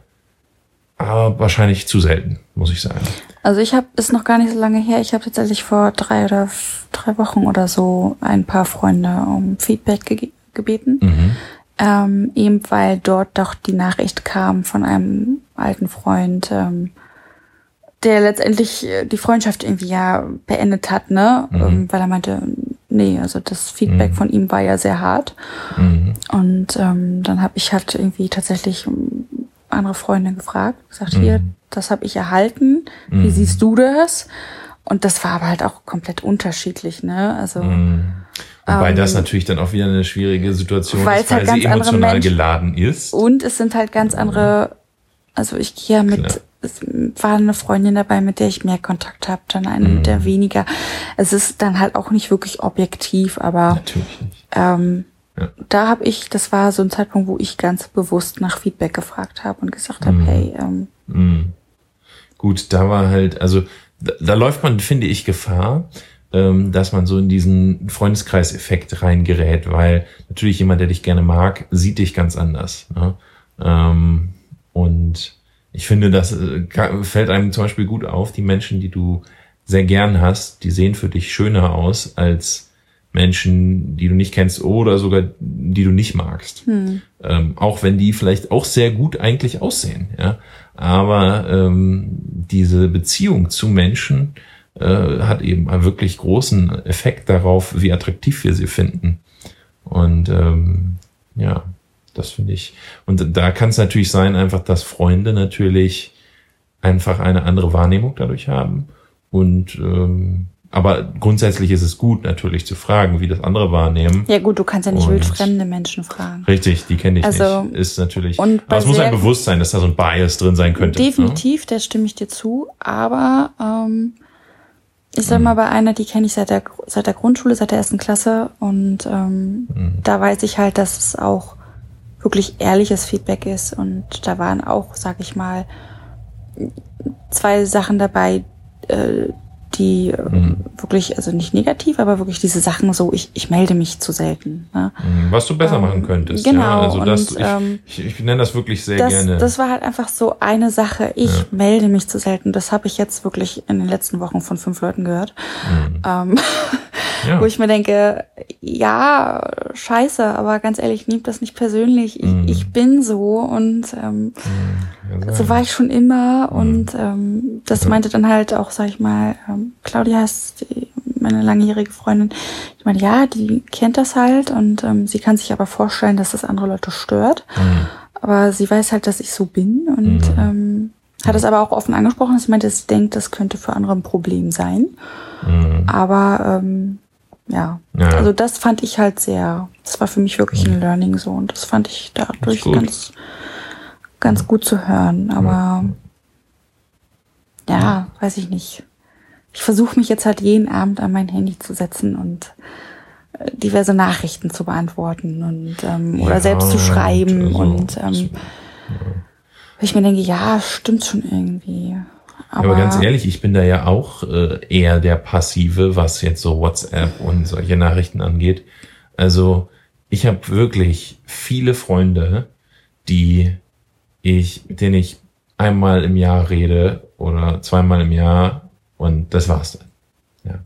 aber wahrscheinlich zu selten, muss ich sagen. Also ich habe, ist noch gar nicht so lange her, ich habe tatsächlich vor drei oder drei Wochen oder so ein paar Freunde um Feedback ge gebeten. Mhm. Ähm, eben weil dort doch die Nachricht kam von einem alten Freund, ähm, der letztendlich äh, die Freundschaft irgendwie ja beendet hat, ne? Mhm. Ähm, weil er meinte, nee, also das Feedback Mhm. von ihm war ja sehr hart. Mhm. Und ähm, dann habe ich halt irgendwie tatsächlich ähm, andere Freunde gefragt, gesagt, hier, Mhm. das habe ich erhalten, wie Mhm. siehst du das? Und das war aber halt auch komplett unterschiedlich, ne? Also Mhm. Wobei Ähm, das natürlich dann auch wieder eine schwierige Situation ist, weil halt sie ganz andere emotional geladen ist. Und es sind halt ganz andere, also ich gehe ja mit Klar. Es war eine Freundin dabei, mit der ich mehr Kontakt habe, dann eine mit der weniger. Es ist dann halt auch nicht wirklich objektiv, aber Natürlich nicht. ähm, Ja. da habe ich, das war so ein Zeitpunkt, wo ich ganz bewusst nach Feedback gefragt habe und gesagt habe, hey, ähm, Mhm. Gut, da war halt, also da, da läuft man, finde ich, Gefahr, ähm, dass man so in diesen Freundeskreiseffekt reingerät, weil natürlich jemand, der dich gerne mag, sieht dich ganz anders. Ne? Ähm, und ich finde, das äh, fällt einem zum Beispiel gut auf, die Menschen, die du sehr gern hast, die sehen für dich schöner aus als Menschen, die du nicht kennst oder sogar die du nicht magst. Ähm, auch wenn die vielleicht auch sehr gut eigentlich aussehen, ja. Aber ähm, diese Beziehung zu Menschen äh, hat eben einen wirklich großen Effekt darauf, wie attraktiv wir sie finden. Und ähm, ja, das finde ich. Und da kann es natürlich sein, einfach, dass Freunde natürlich einfach eine andere Wahrnehmung dadurch haben. Und ähm, aber grundsätzlich ist es gut, natürlich zu fragen, wie das andere wahrnehmen. ja gut, du kannst ja nicht Und- wildfremde Menschen fragen. Richtig, die kenne ich Also, nicht. Ist natürlich. und aber es muss sehr- einem bewusst sein, dass da so ein Bias drin sein könnte. ne? Definitiv, da stimme ich dir zu. Aber ähm, ich sag mal, bei einer, die kenne ich seit der, seit der Grundschule, seit der ersten Klasse. Und ähm, da weiß ich halt, dass es auch wirklich ehrliches Feedback ist. Und da waren auch, sag ich mal, zwei Sachen dabei, äh, die äh, wirklich, also nicht negativ, aber wirklich diese Sachen so, ich, ich melde mich zu selten. Ne? Mhm, Was du besser machen könntest. genau, Ja, also das, und, ich, ähm, ich, ich nenne das wirklich sehr das, gerne. das war halt einfach so eine Sache. Ich melde mich zu selten. Das habe ich jetzt wirklich in den letzten Wochen von fünf Leuten gehört. Ähm, Mhm. ja. Wo ich mir denke, ja, scheiße, aber ganz ehrlich, nehmt das nicht persönlich. Ich, Mhm. ich bin so und ähm, so war ich schon immer. Mhm. Und ähm, das meinte dann halt auch, sag ich mal, ähm, Claudia heißt die, meine langjährige Freundin. Ich meine, ja, die kennt das halt und ähm, sie kann sich aber vorstellen, dass das andere Leute stört. Mhm. Aber sie weiß halt, dass ich so bin und ähm, hat es aber auch offen angesprochen, dass sie meinte, sie denkt, das könnte für andere ein Problem sein. Mhm. Aber ähm, ja. Ja. also das fand ich halt sehr, das war für mich wirklich ein Learning so und das fand ich dadurch gut. ganz, ganz gut zu hören. Aber ja, weiß ich nicht. Ich versuche mich jetzt halt jeden Abend an mein Handy zu setzen und äh, diverse Nachrichten zu beantworten und ähm, oder Ja, selbst zu schreiben also, und ähm, weil ich mir denke, ja, stimmt schon irgendwie. Aber, Aber ganz ehrlich, ich bin da ja auch äh, eher der Passive, was jetzt so WhatsApp und solche Nachrichten angeht. Also ich habe wirklich viele Freunde, die ich, mit denen ich einmal im Jahr rede oder zweimal im Jahr und das war's dann. Ja.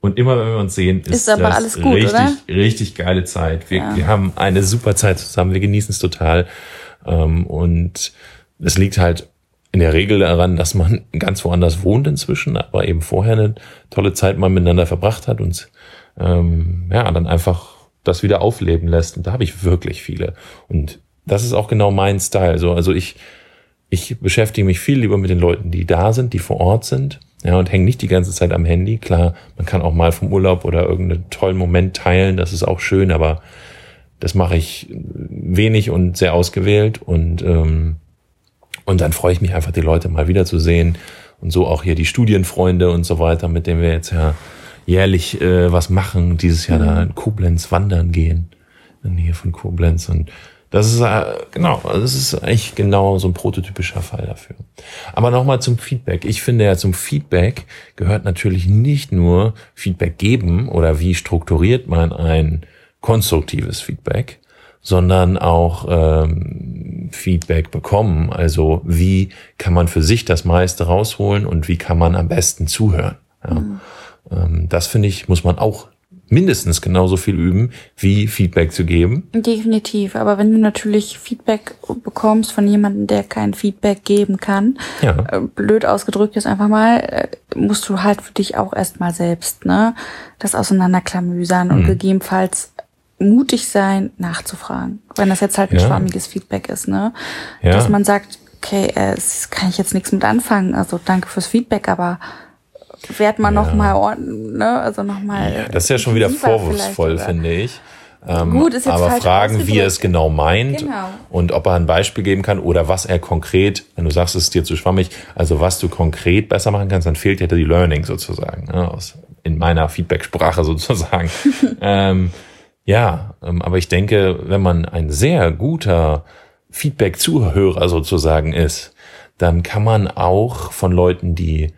Und immer wenn wir uns sehen, ist, Ist aber das alles gut, richtig, oder? richtig geile Zeit. Wir, Ja. wir haben eine super Zeit zusammen, wir genießen es total. Ähm, und es liegt halt in der Regel daran, dass man ganz woanders wohnt inzwischen, aber eben vorher eine tolle Zeit mal miteinander verbracht hat und ähm, ja, dann einfach das wieder aufleben lässt. Und da habe ich wirklich viele. Und das ist auch genau mein Style. So, also ich, ich beschäftige mich viel lieber mit den Leuten, die da sind, die vor Ort sind. Ja, und hänge nicht die ganze Zeit am Handy. Klar, man kann auch mal vom Urlaub oder irgendeinen tollen Moment teilen, das ist auch schön, aber das mache ich wenig und sehr ausgewählt und ähm, und dann freue ich mich einfach, die Leute mal wiederzusehen und so auch hier die Studienfreunde und so weiter, mit denen wir jetzt ja jährlich äh, was machen, dieses Jahr da in Koblenz wandern gehen, in der Nähe von Koblenz und das ist äh, genau, also das ist eigentlich genau so ein prototypischer Fall dafür. Aber nochmal zum Feedback. Ich finde ja zum Feedback gehört natürlich nicht nur Feedback geben oder wie strukturiert man ein konstruktives Feedback, sondern auch ähm, Feedback bekommen. Also wie kann man für sich das meiste rausholen und wie kann man am besten zuhören. Ja. Ähm, das finde ich, muss man auch mindestens genauso viel üben, wie Feedback zu geben. Definitiv, aber wenn du natürlich Feedback bekommst von jemandem, der kein Feedback geben kann, Ja. äh, blöd ausgedrückt jetzt einfach mal, äh, musst du halt für dich auch erstmal selbst, ne, das auseinanderklamüsern Mhm. und gegebenenfalls mutig sein, nachzufragen. Wenn das jetzt halt ein Ja. schwammiges Feedback ist, ne? Ja. Dass man sagt, okay, äh, es kann ich jetzt nichts mit anfangen, also danke fürs Feedback, aber werd mal noch mal ordnen, ne? Also noch mal. Das ist ja schon wieder vorwurfsvoll, finde ich. Ähm, Gut, ist jetzt aber fragen, wie er es genau meint Genau. und ob er ein Beispiel geben kann oder was er konkret, wenn du sagst, es ist dir zu schwammig, also was du konkret besser machen kannst, dann fehlt ja die Learning sozusagen, ne, aus, in meiner Feedback-Sprache sozusagen. ähm, ja, ähm, aber ich denke, wenn man ein sehr guter Feedback-Zuhörer sozusagen ist, dann kann man auch von Leuten, die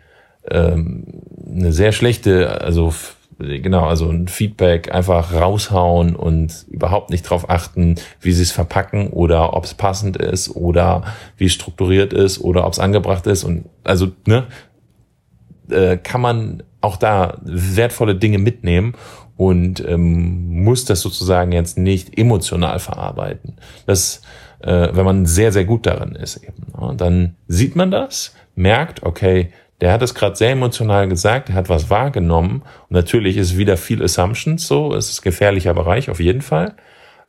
ähm, eine sehr schlechte, also genau, also ein Feedback einfach raushauen und überhaupt nicht darauf achten, wie sie es verpacken oder ob es passend ist oder wie es strukturiert ist oder ob es angebracht ist und also ne, äh, kann man auch da wertvolle Dinge mitnehmen und ähm, muss das sozusagen jetzt nicht emotional verarbeiten. Das, äh, wenn man sehr, sehr gut darin ist eben. Ne? Dann sieht man das, merkt, okay, der hat es gerade sehr emotional gesagt, er hat was wahrgenommen. Und natürlich ist wieder viel Assumptions so, es ist gefährlicher Bereich auf jeden Fall.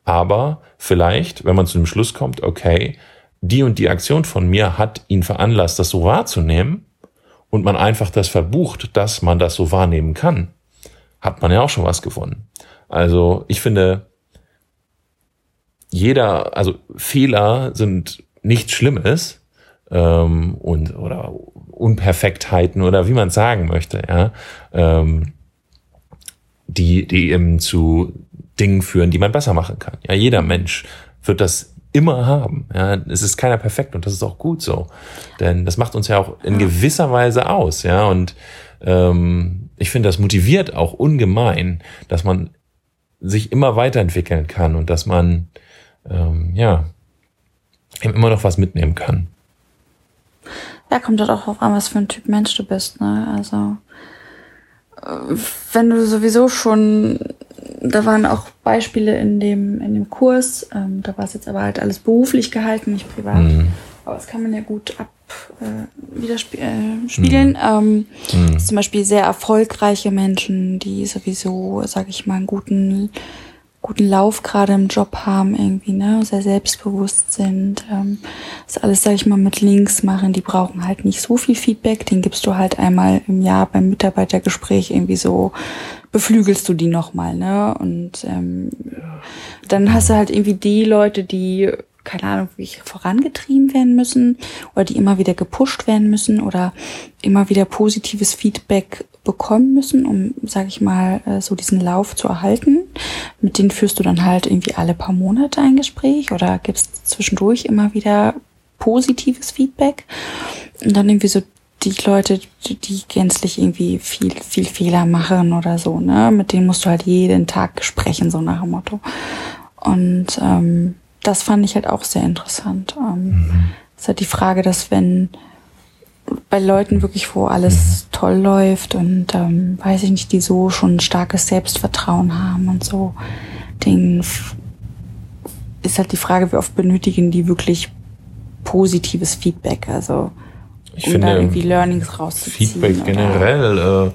Aber vielleicht, wenn man zu dem Schluss kommt, okay, die und die Aktion von mir hat ihn veranlasst, das so wahrzunehmen, und man einfach das verbucht, dass man das so wahrnehmen kann, hat man ja auch schon was gewonnen. Also ich finde, jeder, also Fehler sind nichts Schlimmes ähm, und oder Unperfektheiten oder wie man sagen möchte, ja, ähm, die die eben zu Dingen führen, die man besser machen kann. Ja, jeder Mensch wird das immer haben. Ja, es ist keiner perfekt und das ist auch gut so, denn das macht uns ja auch in gewisser Weise aus. Ja, und ähm, ich finde, das motiviert auch ungemein, dass man sich immer weiterentwickeln kann und dass man ähm, ja immer noch was mitnehmen kann. Ja, kommt halt auch drauf an, was für ein Typ Mensch du bist, ne? Also, äh, wenn du sowieso schon, da waren auch Beispiele in dem, in dem Kurs, ähm, da war es jetzt aber halt alles beruflich gehalten, nicht privat. Mhm. Aber das kann man ja gut ab äh, sp äh, spiegeln. Ähm, Mhm. Zum Beispiel sehr erfolgreiche Menschen, die sowieso, sag ich mal, einen guten guten Lauf gerade im Job haben irgendwie, ne, sehr selbstbewusst sind, ähm, das alles, sag ich mal, mit Links machen, die brauchen halt nicht so viel Feedback, den gibst du halt einmal im Jahr beim Mitarbeitergespräch irgendwie so, beflügelst du die nochmal, ne, und ähm, dann hast du halt irgendwie die Leute, die keine Ahnung, wie vorangetrieben werden müssen oder die immer wieder gepusht werden müssen oder immer wieder positives Feedback bekommen müssen, um, sag ich mal, äh, so diesen Lauf zu erhalten. Mit denen führst du dann halt irgendwie alle paar Monate ein Gespräch oder gibst zwischendurch immer wieder positives Feedback. Und dann irgendwie so die Leute, die gänzlich irgendwie viel, viel Fehler machen oder so, ne? Mit denen musst du halt jeden Tag sprechen, so nach dem Motto. Und ähm, das fand ich halt auch sehr interessant. Ähm, ist halt die Frage, dass wenn bei Leuten wirklich, wo alles toll läuft und ähm, weiß ich nicht, die so schon ein starkes Selbstvertrauen haben und so, den ist halt die Frage, wie oft benötigen die wirklich positives Feedback, also Ich um finde, da irgendwie Learnings rauszuziehen. Feedback generell, äh,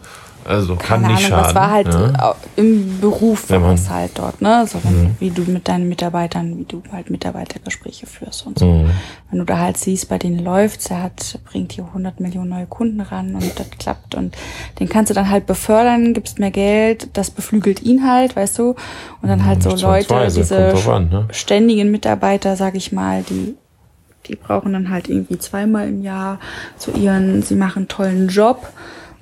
also kann keine nicht Ahnung, schaden. was war halt ne? au- im Beruf war es halt dort, ne? So, wenn, wie du mit deinen Mitarbeitern, wie du halt Mitarbeitergespräche führst und so. Mhm. Wenn du da halt siehst, bei denen läuft's, er hat, bringt hier 100 Millionen neue Kunden ran und das klappt und den kannst du dann halt befördern, gibst mehr Geld, das beflügelt ihn halt, weißt du? Und dann halt so Leute, diese an, ne? ständigen Mitarbeiter, sag ich mal, die die brauchen dann halt irgendwie zweimal im Jahr zu ihren, sie machen einen tollen Job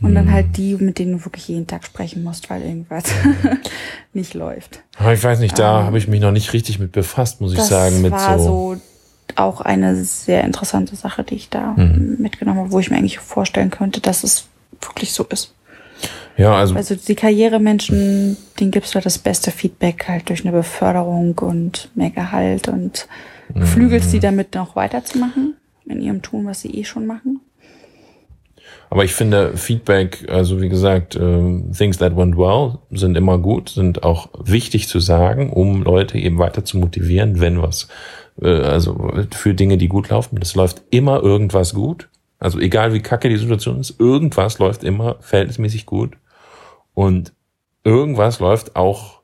und Mhm. dann halt die, mit denen du wirklich jeden Tag sprechen musst, weil irgendwas nicht läuft. Aber ich weiß nicht, da habe ich mich noch nicht richtig mit befasst, muss ich Ähm, Das sagen, mit war so. so auch eine sehr interessante Sache, die ich da Mhm. mitgenommen habe, wo ich mir eigentlich vorstellen könnte, dass es wirklich so ist. Ja, also Also die Karrieremenschen, denen gibst du halt das beste Feedback halt durch eine Beförderung und mehr Gehalt und beflügelst Mhm. die damit noch weiterzumachen in ihrem Tun, was sie eh schon machen. Aber ich finde Feedback, also wie gesagt, äh, things that went well sind immer gut, sind auch wichtig zu sagen, um Leute eben weiter zu motivieren, wenn was, äh, also für Dinge, die gut laufen. Es läuft immer irgendwas gut. Also egal wie kacke die Situation ist, irgendwas läuft immer verhältnismäßig gut. Und irgendwas läuft auch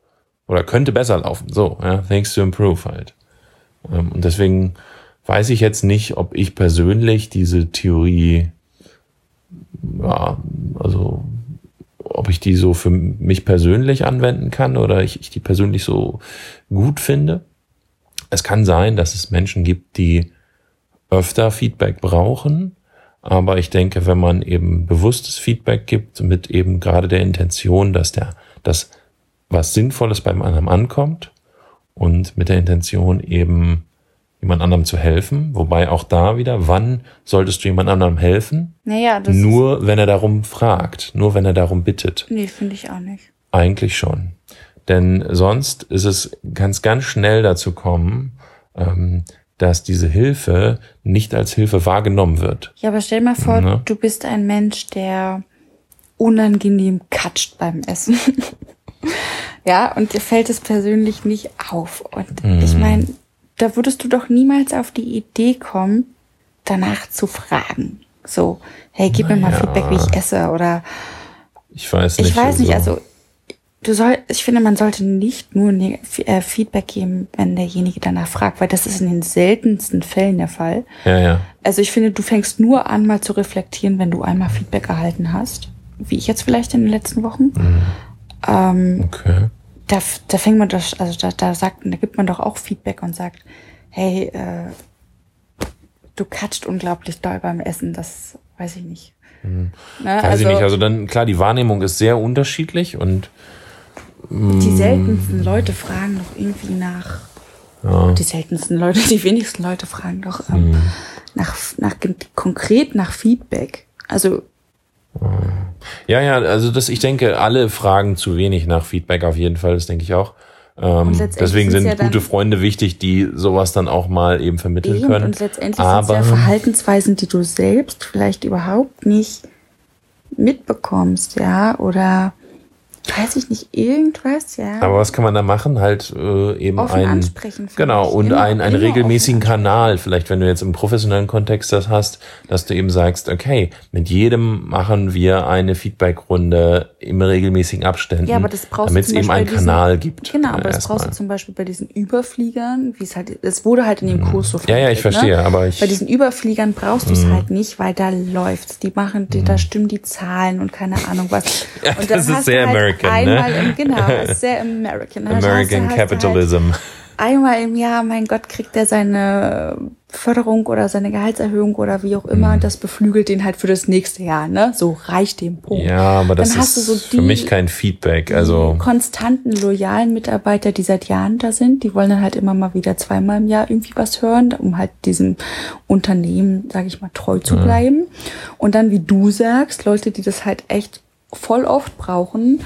oder könnte besser laufen. So, ja, things to improve halt. Ähm, und deswegen weiß ich jetzt nicht, ob ich persönlich diese Theorie ja, also ob ich die so für mich persönlich anwenden kann oder ich, ich die persönlich so gut finde. Es kann sein, dass es Menschen gibt, die öfter Feedback brauchen. Aber ich denke, wenn man eben bewusstes Feedback gibt, mit eben gerade der Intention, dass der, dass was Sinnvolles beim anderen ankommt und mit der Intention eben jemand anderem zu helfen, wobei auch da wieder, wann solltest du jemand anderem helfen? Naja, das Nur wenn er darum fragt, nur wenn er darum bittet. nee, finde ich auch nicht. Eigentlich schon. Denn sonst ist es ganz, ganz schnell dazu kommen, ähm, dass diese Hilfe nicht als Hilfe wahrgenommen wird. Ja, aber stell mal vor, Ne? du bist ein Mensch, der unangenehm katscht beim Essen. ja, und dir fällt es persönlich nicht auf. Und Mhm. ich meine, da würdest du doch niemals auf die Idee kommen, danach zu fragen. So, hey, gib mir mal Naja. Feedback, wie ich esse. Oder Ich weiß nicht. ich weiß nicht, also du soll, ich finde, man sollte nicht nur ne, äh, Feedback geben, wenn derjenige danach fragt, weil das ist in den seltensten Fällen der Fall. Ja, ja. Also ich finde, du fängst nur an, mal zu reflektieren, wenn du einmal Feedback erhalten hast. Wie ich jetzt vielleicht in den letzten Wochen. Ähm, Okay. Da, da fängt man das, also da, da sagt, da gibt man doch auch Feedback und sagt, hey, äh, du katscht unglaublich doll beim Essen, das weiß ich nicht. Ne? Weiß ich nicht. Also dann, klar, die Wahrnehmung ist sehr unterschiedlich und die seltensten Leute fragen doch irgendwie nach. Die seltensten Leute, die wenigsten Leute fragen doch ähm, nach, nach konkret nach Feedback. Also ja, ja, also das, ich denke, alle fragen zu wenig nach Feedback auf jeden Fall, das denke ich auch. Ähm, deswegen sind ja gute Freunde wichtig, die sowas dann auch mal eben vermitteln Eben, können. und letztendlich sind ja Verhaltensweisen, die du selbst vielleicht überhaupt nicht mitbekommst, ja, oder weiß ich nicht, irgendwas, ja. Aber was kann man da machen? Halt äh, eben Offen ein ansprechen, finde genau und Immer- ein, einen immer regelmäßigen offen Kanal. Vielleicht, wenn du jetzt im professionellen Kontext das hast, dass du eben sagst, okay, mit jedem machen wir eine Feedbackrunde im regelmäßigen Abständen, Ja, aber das brauchst damit es eben einen diesen- Kanal gibt. Genau, aber das brauchst du zum Beispiel bei diesen Überfliegern, wie es halt, es wurde halt in dem Kurs so Mhm. Ja, ja, ich vermittelt, verstehe, ne? aber ich- Mhm. Bei diesen Überfliegern brauchst du es halt nicht, weil da läuft's. Die machen, die, da stimmen die Zahlen und keine Ahnung was. Ja, und das ist sehr halt American, ne? einmal im, genau, ist sehr American. Halt American halt Capitalism. einmal im Jahr, mein Gott, kriegt er seine Förderung oder seine Gehaltserhöhung oder wie auch immer. Und das beflügelt den halt für das nächste Jahr, ne? So reicht dem Punkt. Mhm. Ja, aber das Dann hast ist du so für die- mich kein Feedback. die Also konstanten, loyalen Mitarbeiter, die seit Jahren da sind, die wollen dann halt immer mal wieder zweimal im Jahr irgendwie was hören, um halt diesem Unternehmen, sage ich mal, treu zu bleiben. Und dann, wie du sagst, Leute, die das halt echt voll oft brauchen,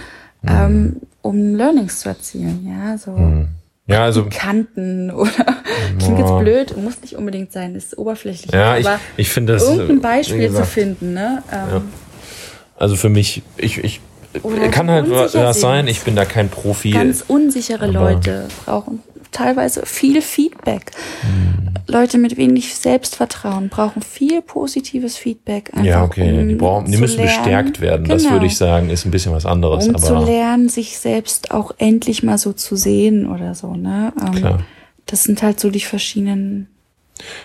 ähm, um Learnings zu erzielen, ja, so ja, also Kanten oder klingt jetzt blöd, muss nicht unbedingt sein, ist oberflächlich, ja, ich, aber ich finde das. irgendein äh, Beispiel zu gesagt, finden, ne? Ähm, Also für mich, ich, ich kann halt was sein. Ich bin da kein Profi. Ganz unsichere Leute brauchen teilweise viel Feedback. Leute mit wenig Selbstvertrauen brauchen viel positives Feedback. Einfach, ja, okay. um die, brauchen, die zu müssen lernen. bestärkt werden. Das Genau. würde ich sagen, ist ein bisschen was anderes. Um zu aber lernen, sich selbst auch endlich mal so zu sehen oder so. Ne? Ähm, Klar. Das sind halt so die verschiedenen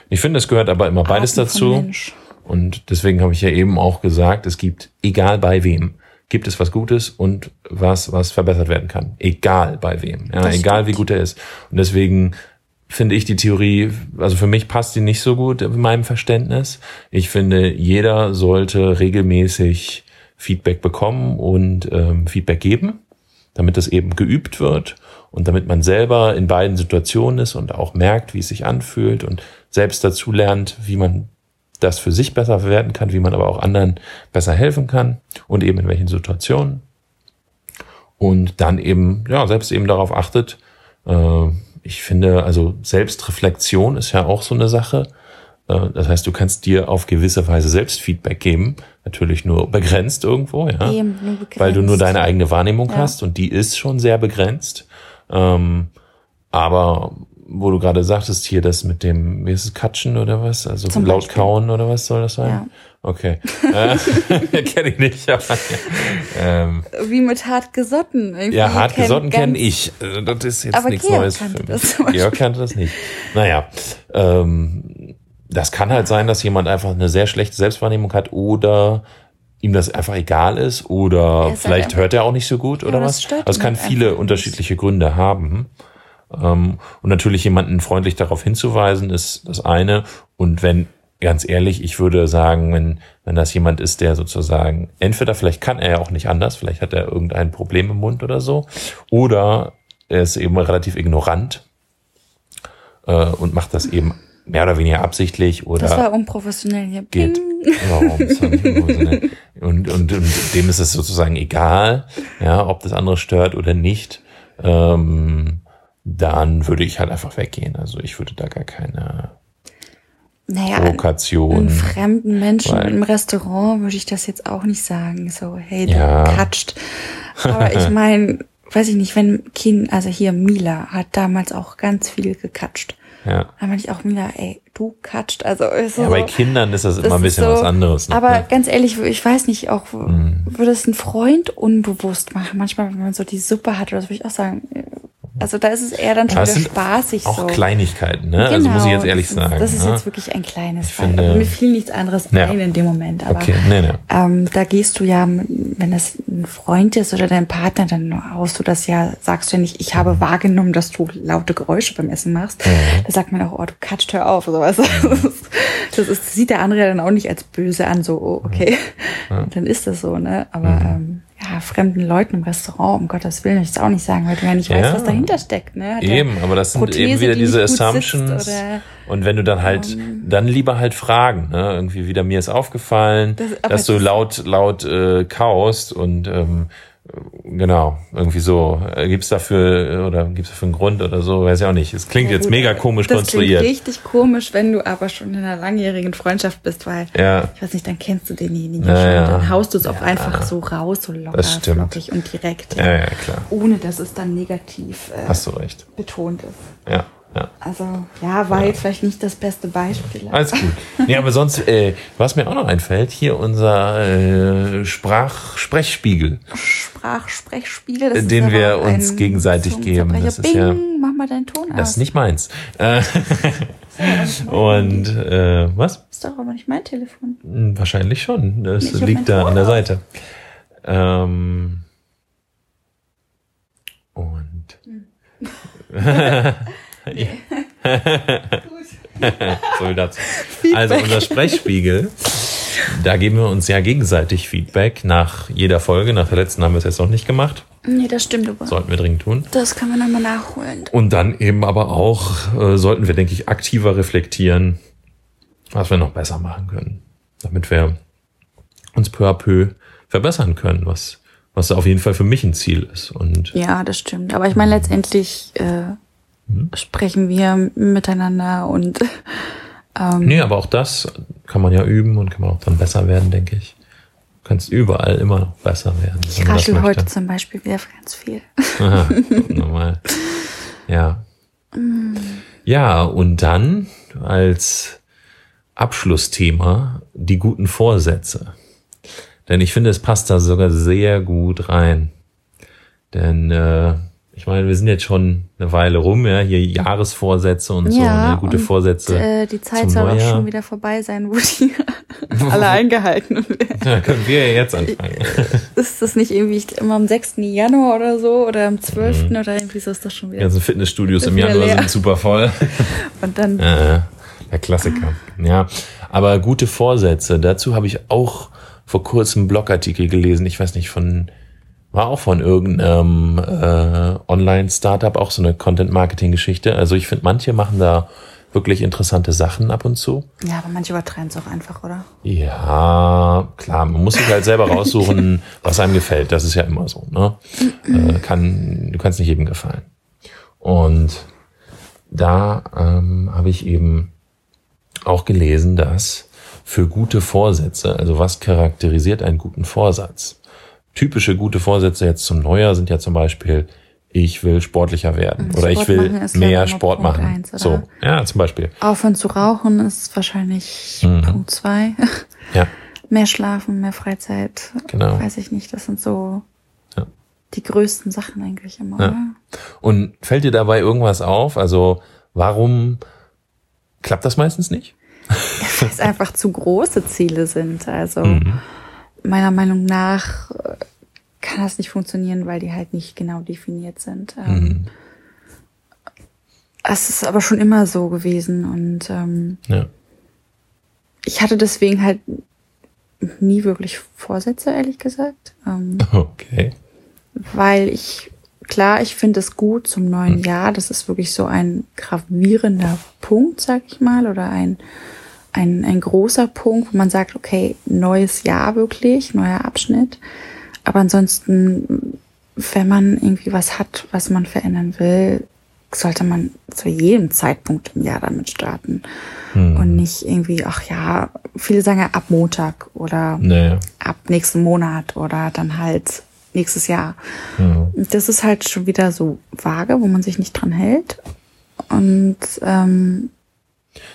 ich finde, es gehört aber immer beides dazu. Mensch. Und deswegen habe ich ja eben auch gesagt, es gibt, egal bei wem, gibt es was Gutes und was, was verbessert werden kann. Egal bei wem. Ja, Das egal stimmt. wie gut er ist. Und deswegen finde ich die Theorie, also für mich passt die nicht so gut in meinem Verständnis. Ich finde, jeder sollte regelmäßig Feedback bekommen und ähm, Feedback geben, damit das eben geübt wird und damit man selber in beiden Situationen ist und auch merkt, wie es sich anfühlt und selbst dazu lernt, wie man das für sich besser verwerten kann, wie man aber auch anderen besser helfen kann und eben in welchen Situationen. Und dann eben, ja, selbst eben darauf achtet. Äh, ich finde, also Selbstreflexion ist ja auch so eine Sache. Äh, das heißt, du kannst dir auf gewisse Weise selbst Feedback geben. Natürlich nur begrenzt irgendwo, ja. Eben, nur begrenzt. Weil du nur deine eigene Wahrnehmung Ja. hast und die ist schon sehr begrenzt. Ähm, aber wo du gerade sagtest hier, das mit dem, wie ist es, Katschen oder was? Also Zum laut Beispiel. kauen oder was soll das sein? Ja. Okay. äh, Kenne ich nicht. Aber, ähm, Wie mit hart gesotten. Irgendwie ja, hart kennt gesotten kenne ich. Also Das ist jetzt Aber nichts Georg Neues kannte für das. Georg kannte das nicht. Naja, ähm, das kann halt sein, dass jemand einfach eine sehr schlechte Selbstwahrnehmung hat oder ihm das einfach egal ist oder Er ist vielleicht halt hört er auch nicht so gut oder das was. stört Also es ihn kann halt viele unterschiedliche Gründe haben. Ähm, und natürlich jemanden freundlich darauf hinzuweisen, ist das eine. Und wenn, ganz ehrlich, ich würde sagen, wenn, wenn das jemand ist, der sozusagen, entweder vielleicht kann er ja auch nicht anders, vielleicht hat er irgendein Problem im Mund oder so, oder er ist eben relativ ignorant äh, und macht das eben mehr oder weniger absichtlich oder Das war unprofessionell hier. geht. Unprofessionell. und, und, und dem ist es sozusagen egal, ja, ob das andere stört oder nicht. Ähm, dann würde ich halt einfach weggehen. Also ich würde da gar keine Naja, Provokation. Einen fremden Menschen Weil- im Restaurant würde ich das jetzt auch nicht sagen. So, hey, Ja. du katscht. Aber ich meine, weiß ich nicht, wenn Kind, also hier Mila hat damals auch ganz viel gekatscht. Ja. Da meinte ich auch, Mila, ey, du katscht. Also ist ja, so, bei Kindern ist das, das immer ein bisschen so- was anderes. noch, Aber ne? ganz ehrlich, ich weiß nicht, auch Mhm. würde es ein Freund unbewusst machen. Manchmal, wenn man so die Suppe hat oder so, würde ich auch sagen, also da ist es eher dann schon wieder spaßig auch so. Kleinigkeiten, ne? also muss ich jetzt ehrlich Genau, das sagen. ist, Das ist ne? jetzt wirklich ein kleines Ich finde- mir fiel nichts anderes Ja. ein in dem Moment. Aber Okay, nee, nee. ähm, da gehst du ja, wenn das ein Freund ist oder dein Partner, dann haust du das ja, sagst du ja nicht, ich habe wahrgenommen, dass du laute Geräusche beim Essen machst. Mhm. Da sagt man auch, oh, du katscht, hör auf. Oder was. Das, ist, das ist, sieht der andere dann auch nicht als böse an, so, oh, okay. Und dann ist das so, ne? Aber Mhm. ähm, ja, fremden Leuten im Restaurant, um Gottes Willen, ich auch nicht sagen, weil du ja nicht Ja. weißt, was dahinter steckt. Ne? Der Eben, aber das sind Prothese, eben wieder die diese Assumptions. und wenn du dann halt, dann lieber halt fragen, ne? Irgendwie wieder mir ist aufgefallen, Das- dass du es laut, laut äh, kaust und ähm, genau, irgendwie so. Äh, Gibt's dafür äh, oder gibt's dafür einen Grund oder so? Weiß ich auch nicht. Es klingt Ja, jetzt mega komisch das konstruiert. Klingt richtig komisch, wenn du aber schon in einer langjährigen Freundschaft bist, weil Ja. ich weiß nicht, dann kennst du denjenigen Ja, schon. ja. Dann haust du es auch einfach so raus, so locker, Das flockig und direkt. Ja, ja, klar. Ohne dass es dann negativ äh, Hast du recht. betont ist. Ja, ja. Also ja, war jetzt vielleicht nicht das beste Beispiel. Alles gut. Nee, aber sonst, äh, was mir auch noch einfällt, hier unser äh, Sprach Sprechspiegel. Sprach, Sprechspiegel, das Den wir uns gegenseitig geben. Das ist Bing, ja- mach mal deinen Ton Das aus. ist nicht meins. Äh, und äh, was? ist doch aber nicht mein Telefon. Hm, Wahrscheinlich schon. Das Ich liegt da an der. Seite. Ähm, und so viel dazu. Also unser Sprechspiegel, da geben wir uns ja gegenseitig Feedback nach jeder Folge. Nach der letzten haben wir es jetzt noch nicht gemacht. Nee, das stimmt aber. Sollten wir dringend tun. Das können wir nochmal nachholen. Und dann eben aber auch äh, sollten wir, denke ich, aktiver reflektieren, was wir noch besser machen können, damit wir uns peu à peu verbessern können, was, was auf jeden Fall für mich ein Ziel ist. Und Ja, das stimmt. Aber ich meine, letztendlich äh, Mhm. sprechen wir miteinander und ähm, nee, aber auch das kann man ja üben und kann man auch dann besser werden, denke ich. Du kannst überall immer noch besser werden. ich raschel heute zum Beispiel wieder ganz viel. Aha, normal. Ja. Ja, und dann als Abschlussthema die guten Vorsätze. Denn ich finde, es passt da sogar sehr gut rein. Denn äh, ich meine, wir sind jetzt schon eine Weile rum, ja, hier Jahresvorsätze und so, ne, gute und, Vorsätze. Äh, die Zeit soll auch Neujahr. schon wieder vorbei sein, wo die alle eingehalten werden. Ja, können wir ja jetzt anfangen. Ist das nicht irgendwie immer am 6. Januar oder so oder am 12. oder irgendwie so ist das schon Die wieder. ganzen Fitnessstudios im Januar leer. sind super voll. Und dann Äh, der Klassiker. Ja, aber gute Vorsätze. Dazu habe ich auch vor kurzem einen Blogartikel gelesen. Ich weiß nicht von war auch von irgendeinem äh, Online-Startup auch so eine Content-Marketing-Geschichte. Also ich finde, manche machen da wirklich interessante Sachen ab und zu. Ja, aber manche übertreiben es auch einfach, oder? Ja, klar, man muss sich halt selber raussuchen, was einem gefällt. Das ist ja immer so. Ne? Äh, kann, du kannst nicht jedem gefallen. Und da ähm, habe ich eben auch gelesen, dass für gute Vorsätze, also was charakterisiert einen guten Vorsatz? Typische gute Vorsätze jetzt zum Neujahr sind ja zum Beispiel, ich will sportlicher werden oder ich Sport will mehr Sport Punkt machen. eins, so, ja, zum Beispiel. Aufhören zu rauchen ist wahrscheinlich Mhm. Punkt zwei. Ja, mehr schlafen, mehr Freizeit. Genau. Weiß ich nicht. Das sind so Ja. die größten Sachen eigentlich immer. Ja. Und fällt dir dabei irgendwas auf? Also warum klappt das meistens nicht? Weil es einfach zu große Ziele sind. Also Mhm. Meiner Meinung nach äh, kann das nicht funktionieren, weil die halt nicht genau definiert sind. Ähm, Mhm. Es ist aber schon immer so gewesen und ähm, Ja. ich hatte deswegen halt nie wirklich Vorsätze, ehrlich gesagt. Ähm, Okay. weil ich, klar, ich finde es gut zum neuen Jahr. Das ist wirklich so ein gravierender Punkt, sag ich mal, oder ein, ein, ein großer Punkt, wo man sagt, okay, neues Jahr wirklich, neuer Abschnitt. Aber ansonsten, wenn man irgendwie was hat, was man verändern will, sollte man zu jedem Zeitpunkt im Jahr damit starten. Und nicht irgendwie, ach ja, viele sagen ja ab Montag oder Naja. ab nächsten Monat oder dann halt nächstes Jahr. Ja. Das ist halt schon wieder so vage, wo man sich nicht dran hält. Und ähm,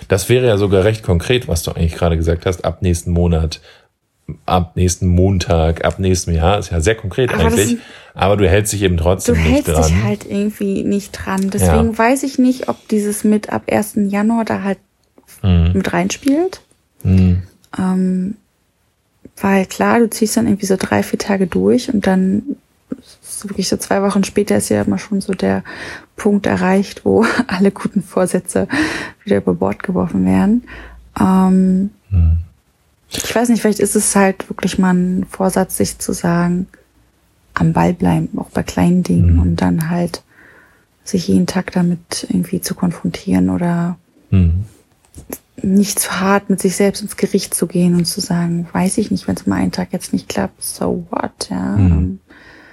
Das wäre ja sogar recht konkret, was du eigentlich gerade gesagt hast, ab nächsten Monat, ab nächsten Montag, ab nächstem Jahr. Ist ja sehr konkret Aber eigentlich. sind- aber du hältst dich eben du trotzdem nicht hältst dran. dich halt irgendwie nicht dran. Deswegen Ja. weiß ich nicht, ob dieses mit ab 1. Januar da halt Mhm. mit reinspielt. Mhm. Ähm, weil klar, du ziehst dann irgendwie so drei, vier Tage durch und dann wirklich so zwei Wochen später ist ja immer schon so der Punkt erreicht, wo alle guten Vorsätze wieder über Bord geworfen werden. Ähm, Ich weiß nicht, vielleicht ist es halt wirklich mal ein Vorsatz, sich zu sagen, am Ball bleiben, auch bei kleinen Dingen und dann halt sich jeden Tag damit irgendwie zu konfrontieren oder Mhm. nicht zu hart mit sich selbst ins Gericht zu gehen und zu sagen, weiß ich nicht, wenn es mal einen Tag jetzt nicht klappt, so what, ja. Mhm.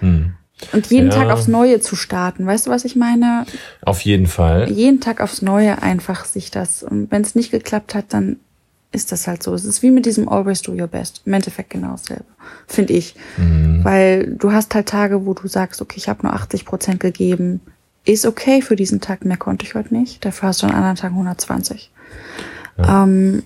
Mhm. Und jeden Ja. Tag aufs Neue zu starten, weißt du, was ich meine? Auf jeden Fall. Jeden Tag aufs Neue einfach sich das, und wenn es nicht geklappt hat, dann ist das halt so. Es ist wie mit diesem Always Do Your Best. Im Endeffekt genau dasselbe, finde ich. Mhm. Weil du hast halt Tage, wo du sagst, okay, ich habe nur 80 Prozent gegeben. Ist okay für diesen Tag, mehr konnte ich heute nicht. Dafür hast du an anderen Tagen 120. Ja. Ähm,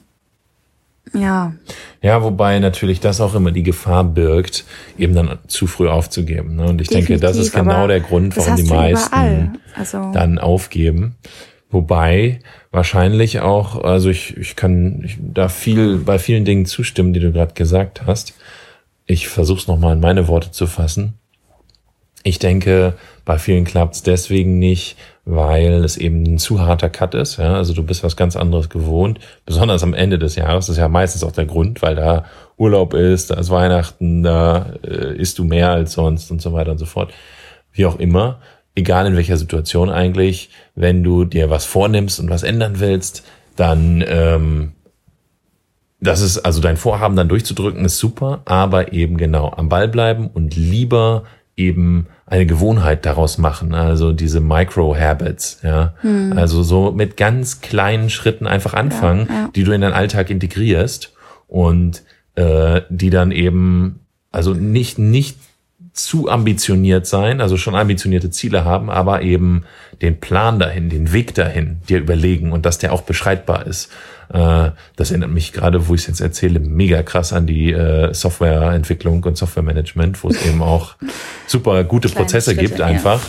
ja, Ja, wobei natürlich das auch immer die Gefahr birgt, eben dann zu früh aufzugeben. Ne? Und ich denke, das ist Definitiv, genau der Grund, warum die meisten. Also- dann aufgeben. Wobei wahrscheinlich auch, also ich, ich kann ich da viel bei vielen Dingen zustimmen, die du gerade gesagt hast. Ich versuche es nochmal in meine Worte zu fassen. Ich denke, bei vielen klappt es deswegen nicht, weil es eben ein zu harter Cut ist. Ja? Also du bist was ganz anderes gewohnt, besonders am Ende des Jahres. Das ist ja meistens auch der Grund, weil da Urlaub ist, da ist Weihnachten, da äh, isst du mehr als sonst und so weiter und so fort. Wie auch immer, egal in welcher Situation eigentlich, wenn du dir was vornimmst und was ändern willst, dann ähm, das ist also dein Vorhaben dann durchzudrücken ist super, aber eben genau am Ball bleiben und lieber eben eine Gewohnheit daraus machen, also diese Micro Habits, ja, also so mit ganz kleinen Schritten einfach anfangen, ja. die du in deinen Alltag integrierst und äh, die dann eben also nicht nicht zu ambitioniert sein, also schon ambitionierte Ziele haben, aber eben den Plan dahin, den Weg dahin dir überlegen und dass der auch beschreibbar ist. Äh, das erinnert mich gerade, wo ich es jetzt erzähle, mega krass an die äh, Softwareentwicklung und Softwaremanagement, wo es eben auch super gute Kleine Prozesse Schritte, gibt ja. einfach,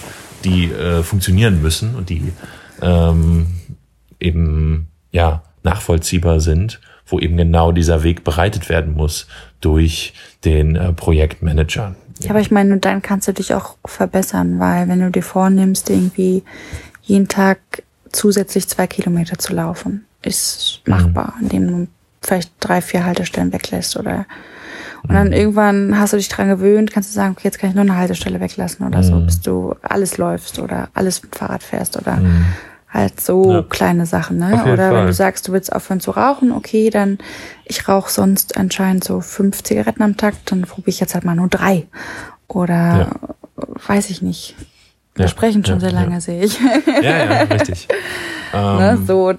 die äh, funktionieren müssen und die ähm, eben ja nachvollziehbar sind, wo eben genau dieser Weg bereitet werden muss durch den äh, Projektmanager. Ja, aber ich meine, dann kannst du dich auch verbessern, weil wenn du dir vornimmst, irgendwie jeden Tag zusätzlich zwei Kilometer zu laufen, ist machbar, indem du vielleicht drei, vier Haltestellen weglässt oder und dann irgendwann hast du dich dran gewöhnt, kannst du sagen, okay, jetzt kann ich nur eine Haltestelle weglassen oder so, bis du alles läufst oder alles mit Fahrrad fährst oder halt so Ja. kleine Sachen, ne? Oder wenn Fall. du sagst, du willst aufhören zu rauchen, okay, dann ich rauche sonst anscheinend so fünf Zigaretten am Tag, dann probiere ich jetzt halt mal nur drei. Oder weiß ich nicht. Wir Ja, sprechen schon ja, sehr lange, ja. sehe ich. Ja, ja, richtig. ne? ähm, So,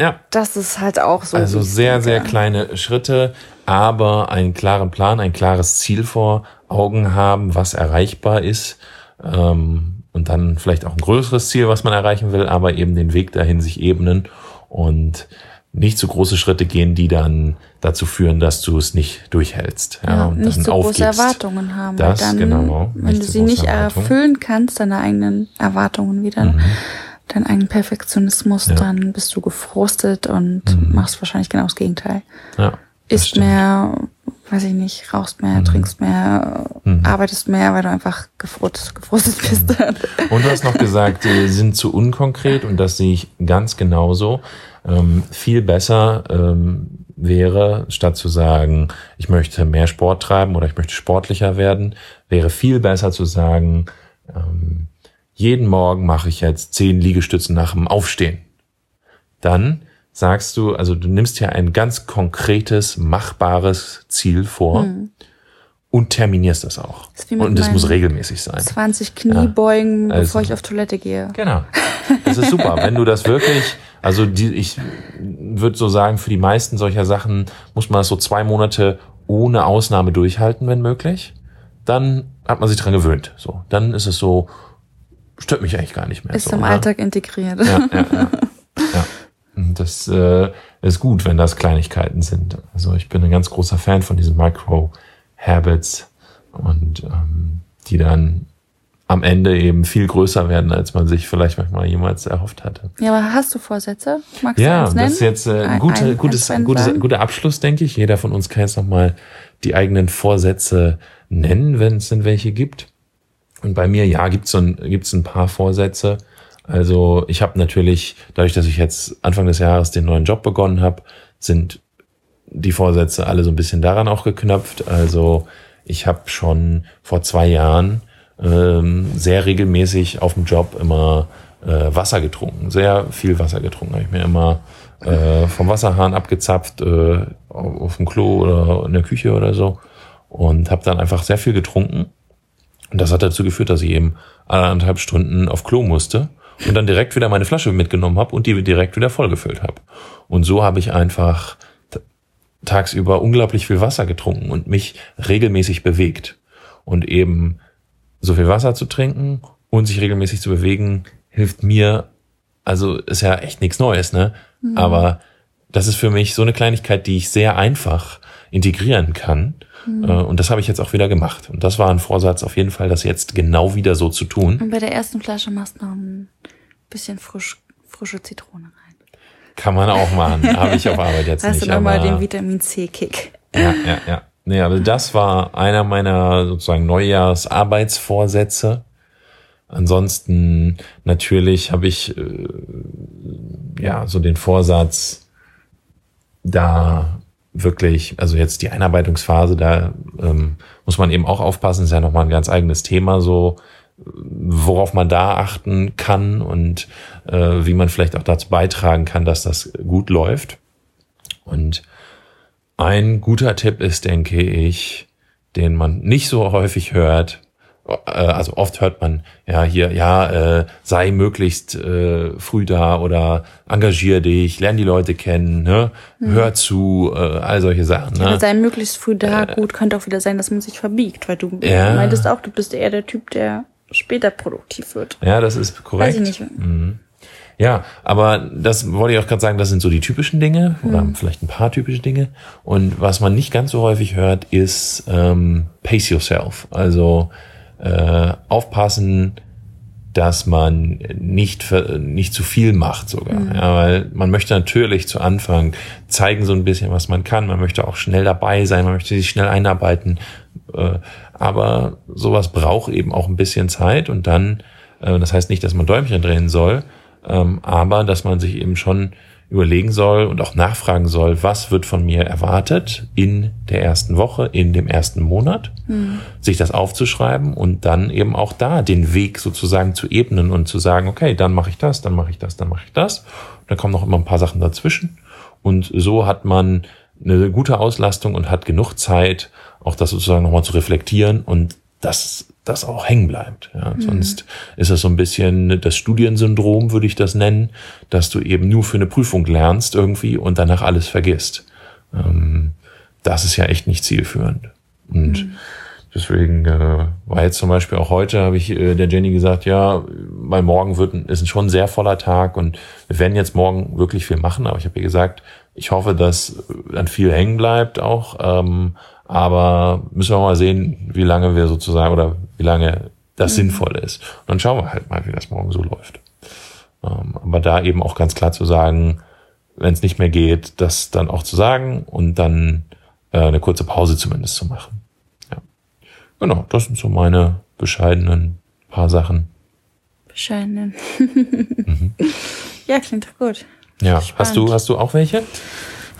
ja, das ist halt auch so. also sehr, sehr kleine Schritte, aber einen klaren Plan, ein klares Ziel vor Augen haben, was erreichbar ist. Ähm, und dann vielleicht auch ein größeres Ziel, was man erreichen will, aber eben den Weg dahin sich ebnen und nicht zu große Schritte gehen, die dann dazu führen, dass du es nicht durchhältst. Ja, Ja, und nicht dann so große aufgibst. Erwartungen haben. Das, dann, genau, wenn du so sie große nicht erfüllen kannst, deine eigenen Erwartungen wieder, Mhm. Deinen eigenen Perfektionismus, Ja. Mhm. dann bist du gefrustet und machst wahrscheinlich genau das Gegenteil. Ja, das Ist stimmt. mehr, weiß ich nicht, rauchst mehr, trinkst mehr, Mhm. arbeitest mehr, weil du einfach gefrustet, gefrustet bist. Und du hast noch gesagt, die sind zu unkonkret und das sehe ich ganz genauso. Ähm, viel besser ähm, wäre, statt zu sagen, ich möchte mehr Sport treiben oder ich möchte sportlicher werden, wäre viel besser zu sagen, ähm, jeden Morgen mache ich jetzt zehn Liegestützen nach dem Aufstehen. Dann sagst du, also du nimmst ja ein ganz konkretes, machbares Ziel vor und terminierst das auch. Hm. mit Und das muss regelmäßig sein. 20 Kniebeugen, Also- bevor ich auf Toilette gehe. Genau. Das ist super. Wenn du das wirklich, also die, ich würde so sagen, für die meisten solcher Sachen muss man das so zwei Monate ohne Ausnahme durchhalten, wenn möglich. Dann hat man sich dran gewöhnt. So, dann ist es so, stört mich eigentlich gar nicht mehr. Ist so, im ne? Alltag integriert. Ja, ja, ja. ja. Das äh, ist gut, wenn das Kleinigkeiten sind. Also ich bin ein ganz großer Fan von diesen Micro-Habits und ähm, die dann am Ende eben viel größer werden, als man sich vielleicht manchmal jemals erhofft hatte. Ja, aber hast du Vorsätze? Magst du Ja, nennen? das ist jetzt äh, ein, guter, ein- gutes, ein, gutes, guter Abschluss, denke ich. Jeder von uns kann jetzt nochmal die eigenen Vorsätze nennen, wenn es denn welche gibt. Und bei mir, ja, gibt's so ein, gibt's ein paar Vorsätze. Also ich habe natürlich, dadurch, dass ich jetzt Anfang des Jahres den neuen Job begonnen habe, sind die Vorsätze alle so ein bisschen daran auch geknöpft. Also ich habe schon vor zwei Jahren ähm, sehr regelmäßig auf dem Job immer äh, Wasser getrunken, sehr viel Wasser getrunken. Habe ich mir immer äh, vom Wasserhahn abgezapft äh, auf dem Klo oder in der Küche oder so und habe dann einfach sehr viel getrunken. Und das hat dazu geführt, dass ich eben anderthalb Stunden auf Klo musste und dann direkt wieder meine Flasche mitgenommen habe und die direkt wieder vollgefüllt habe. Und so habe ich einfach tagsüber unglaublich viel Wasser getrunken und mich regelmäßig bewegt. Und eben so viel Wasser zu trinken und sich regelmäßig zu bewegen, hilft mir, also ist ja echt nichts Neues, ne? Aber das ist für mich so eine Kleinigkeit, die ich sehr einfach integrieren kann. Äh, Und das habe ich jetzt auch wieder gemacht. Und das war ein Vorsatz auf jeden Fall, das jetzt genau wieder so zu tun. Und bei der ersten Flasche machst du noch ein bisschen frisch, frische Zitrone rein. Kann man auch machen. habe ich auf Arbeit jetzt Hast du nicht. nochmal aber- den Vitamin C-Kick. Ja, ja, ja. Nee, aber das war einer meiner sozusagen Neujahrsarbeitsvorsätze. Ansonsten natürlich habe ich äh, ja so den Vorsatz, da wirklich, also jetzt die Einarbeitungsphase, da ähm, muss man eben auch aufpassen, ist ja nochmal ein ganz eigenes Thema, so worauf man da achten kann und äh, wie man vielleicht auch dazu beitragen kann, dass das gut läuft. Und ein guter Tipp ist, denke ich, den man nicht so häufig hört. Äh, Also oft hört man ja hier, ja, äh, sei möglichst äh, früh da oder engagier dich, lern die Leute kennen, ne? hör zu, äh, all solche Sachen. Ja. Ne? Sei möglichst früh da. Gut, könnte auch wieder sein, dass man sich verbiegt, weil du Ja. meintest auch, du bist eher der Typ, der später produktiv wird. Ja, das ist korrekt. Weiß ich nicht. Ja, aber das wollte ich auch gerade sagen, das sind so die typischen Dinge oder vielleicht ein paar typische Dinge. Und was man nicht ganz so häufig hört, ist ähm, pace yourself. Also äh, aufpassen, dass man nicht nicht zu viel macht sogar. Ja, weil man möchte natürlich zu Anfang zeigen so ein bisschen, was man kann. Man möchte auch schnell dabei sein, man möchte sich schnell einarbeiten. Äh, aber sowas braucht eben auch ein bisschen Zeit und dann, äh, das heißt nicht, dass man Däumchen drehen soll, ähm, aber dass man sich eben schon überlegen soll und auch nachfragen soll, was wird von mir erwartet in der ersten Woche, in dem ersten Monat, sich das aufzuschreiben und dann eben auch da den Weg sozusagen zu ebnen und zu sagen, okay, dann mache ich das, dann mache ich das, dann mache ich das. Und dann kommen noch immer ein paar Sachen dazwischen. Und so hat man eine gute Auslastung und hat genug Zeit, auch das sozusagen nochmal zu reflektieren und dass das auch hängen bleibt. Ja. Sonst ist es so ein bisschen das Studiensyndrom, würde ich das nennen, dass du eben nur für eine Prüfung lernst irgendwie und danach alles vergisst. Ähm, das ist ja echt nicht zielführend. Und deswegen äh, war jetzt zum Beispiel auch heute, habe ich äh, der Jenny gesagt, ja, mein Morgen wird, ist schon ein sehr voller Tag und wir werden jetzt morgen wirklich viel machen, aber ich habe ihr gesagt, ich hoffe, dass äh, dann viel hängen bleibt auch, ähm, aber müssen wir mal sehen, wie lange wir sozusagen oder wie lange das sinnvoll ist. Und dann schauen wir halt mal, wie das morgen so läuft. Ähm, aber da eben auch ganz klar zu sagen, wenn es nicht mehr geht, das dann auch zu sagen und dann äh, eine kurze Pause zumindest zu machen. Ja. Genau, das sind so meine bescheidenen paar Sachen. Bescheidenen. Ja, klingt doch gut. Ja, Spannend. hast du, hast du auch welche?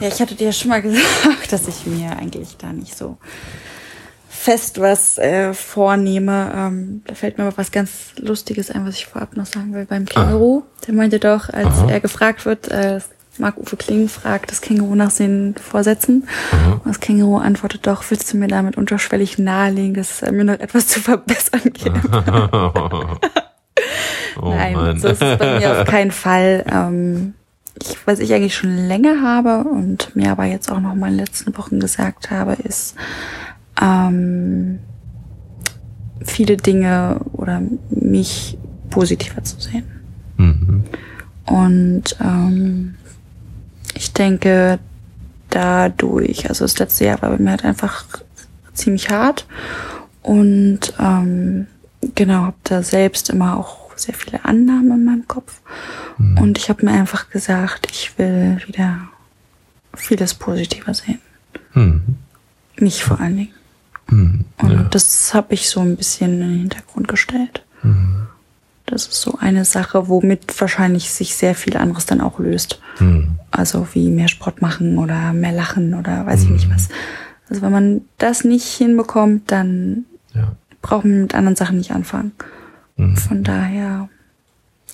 Ja, ich hatte dir ja schon mal gesagt, dass ich mir eigentlich da nicht so fest was äh, vornehme. Ähm, da fällt mir aber was ganz Lustiges ein, was ich vorab noch sagen will. Beim Känguru, der meinte doch, als Aha. er gefragt wird, äh, Marc-Uwe Kling fragt das Känguru nach seinen Vorsätzen. Und das Känguru antwortet doch, willst du mir damit unterschwellig nahelegen, dass es mir noch etwas zu verbessern gibt? oh Nein, so ist es bei mir auf keinen Fall. Ähm, ich, was ich eigentlich schon länger habe und mir aber jetzt auch noch mal in den letzten Wochen gesagt habe, ist ähm, viele Dinge oder mich positiver zu sehen. Mhm. Und ähm, ich denke, dadurch, also das letzte Jahr war bei mir halt einfach ziemlich hart und ähm, genau, habe da selbst immer auch sehr viele Annahmen in meinem Kopf. Und ich habe mir einfach gesagt, ich will wieder vieles positiver sehen. Mhm. Mich vor allen Dingen. Mhm. Und Ja. das habe ich so ein bisschen in den Hintergrund gestellt. Mhm. Das ist so eine Sache, womit wahrscheinlich sich sehr viel anderes dann auch löst. Mhm. Also wie mehr Sport machen oder mehr lachen oder weiß ich nicht was. Also wenn man das nicht hinbekommt, dann Ja. braucht man mit anderen Sachen nicht anfangen. Mhm. Von daher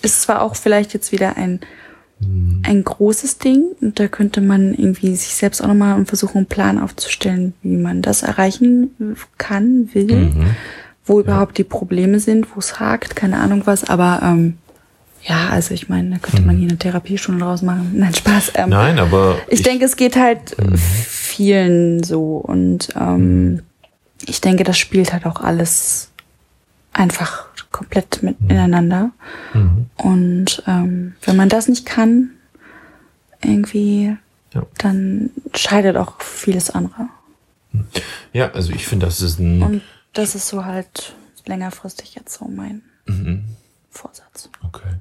ist zwar auch vielleicht jetzt wieder ein, Mhm. ein großes Ding und da könnte man irgendwie sich selbst auch nochmal versuchen, einen Plan aufzustellen, wie man das erreichen kann, will, Mhm. wo überhaupt die Probleme sind, wo es hakt, keine Ahnung was, aber ähm, ja, also ich meine, da könnte man hier eine Therapiestunde draus machen. Nein, Spaß. Ähm, Mhm. Nein, aber ich, denke, es geht halt Mhm. vielen so und ähm, ich denke, das spielt halt auch alles einfach komplett mit ineinander. Mhm. Und ähm, wenn man das nicht kann, irgendwie, Ja. dann scheidet auch vieles andere. ja, also ich finde, das ist ein Und das ist so halt längerfristig jetzt so mein Mhm. Vorsatz. okay.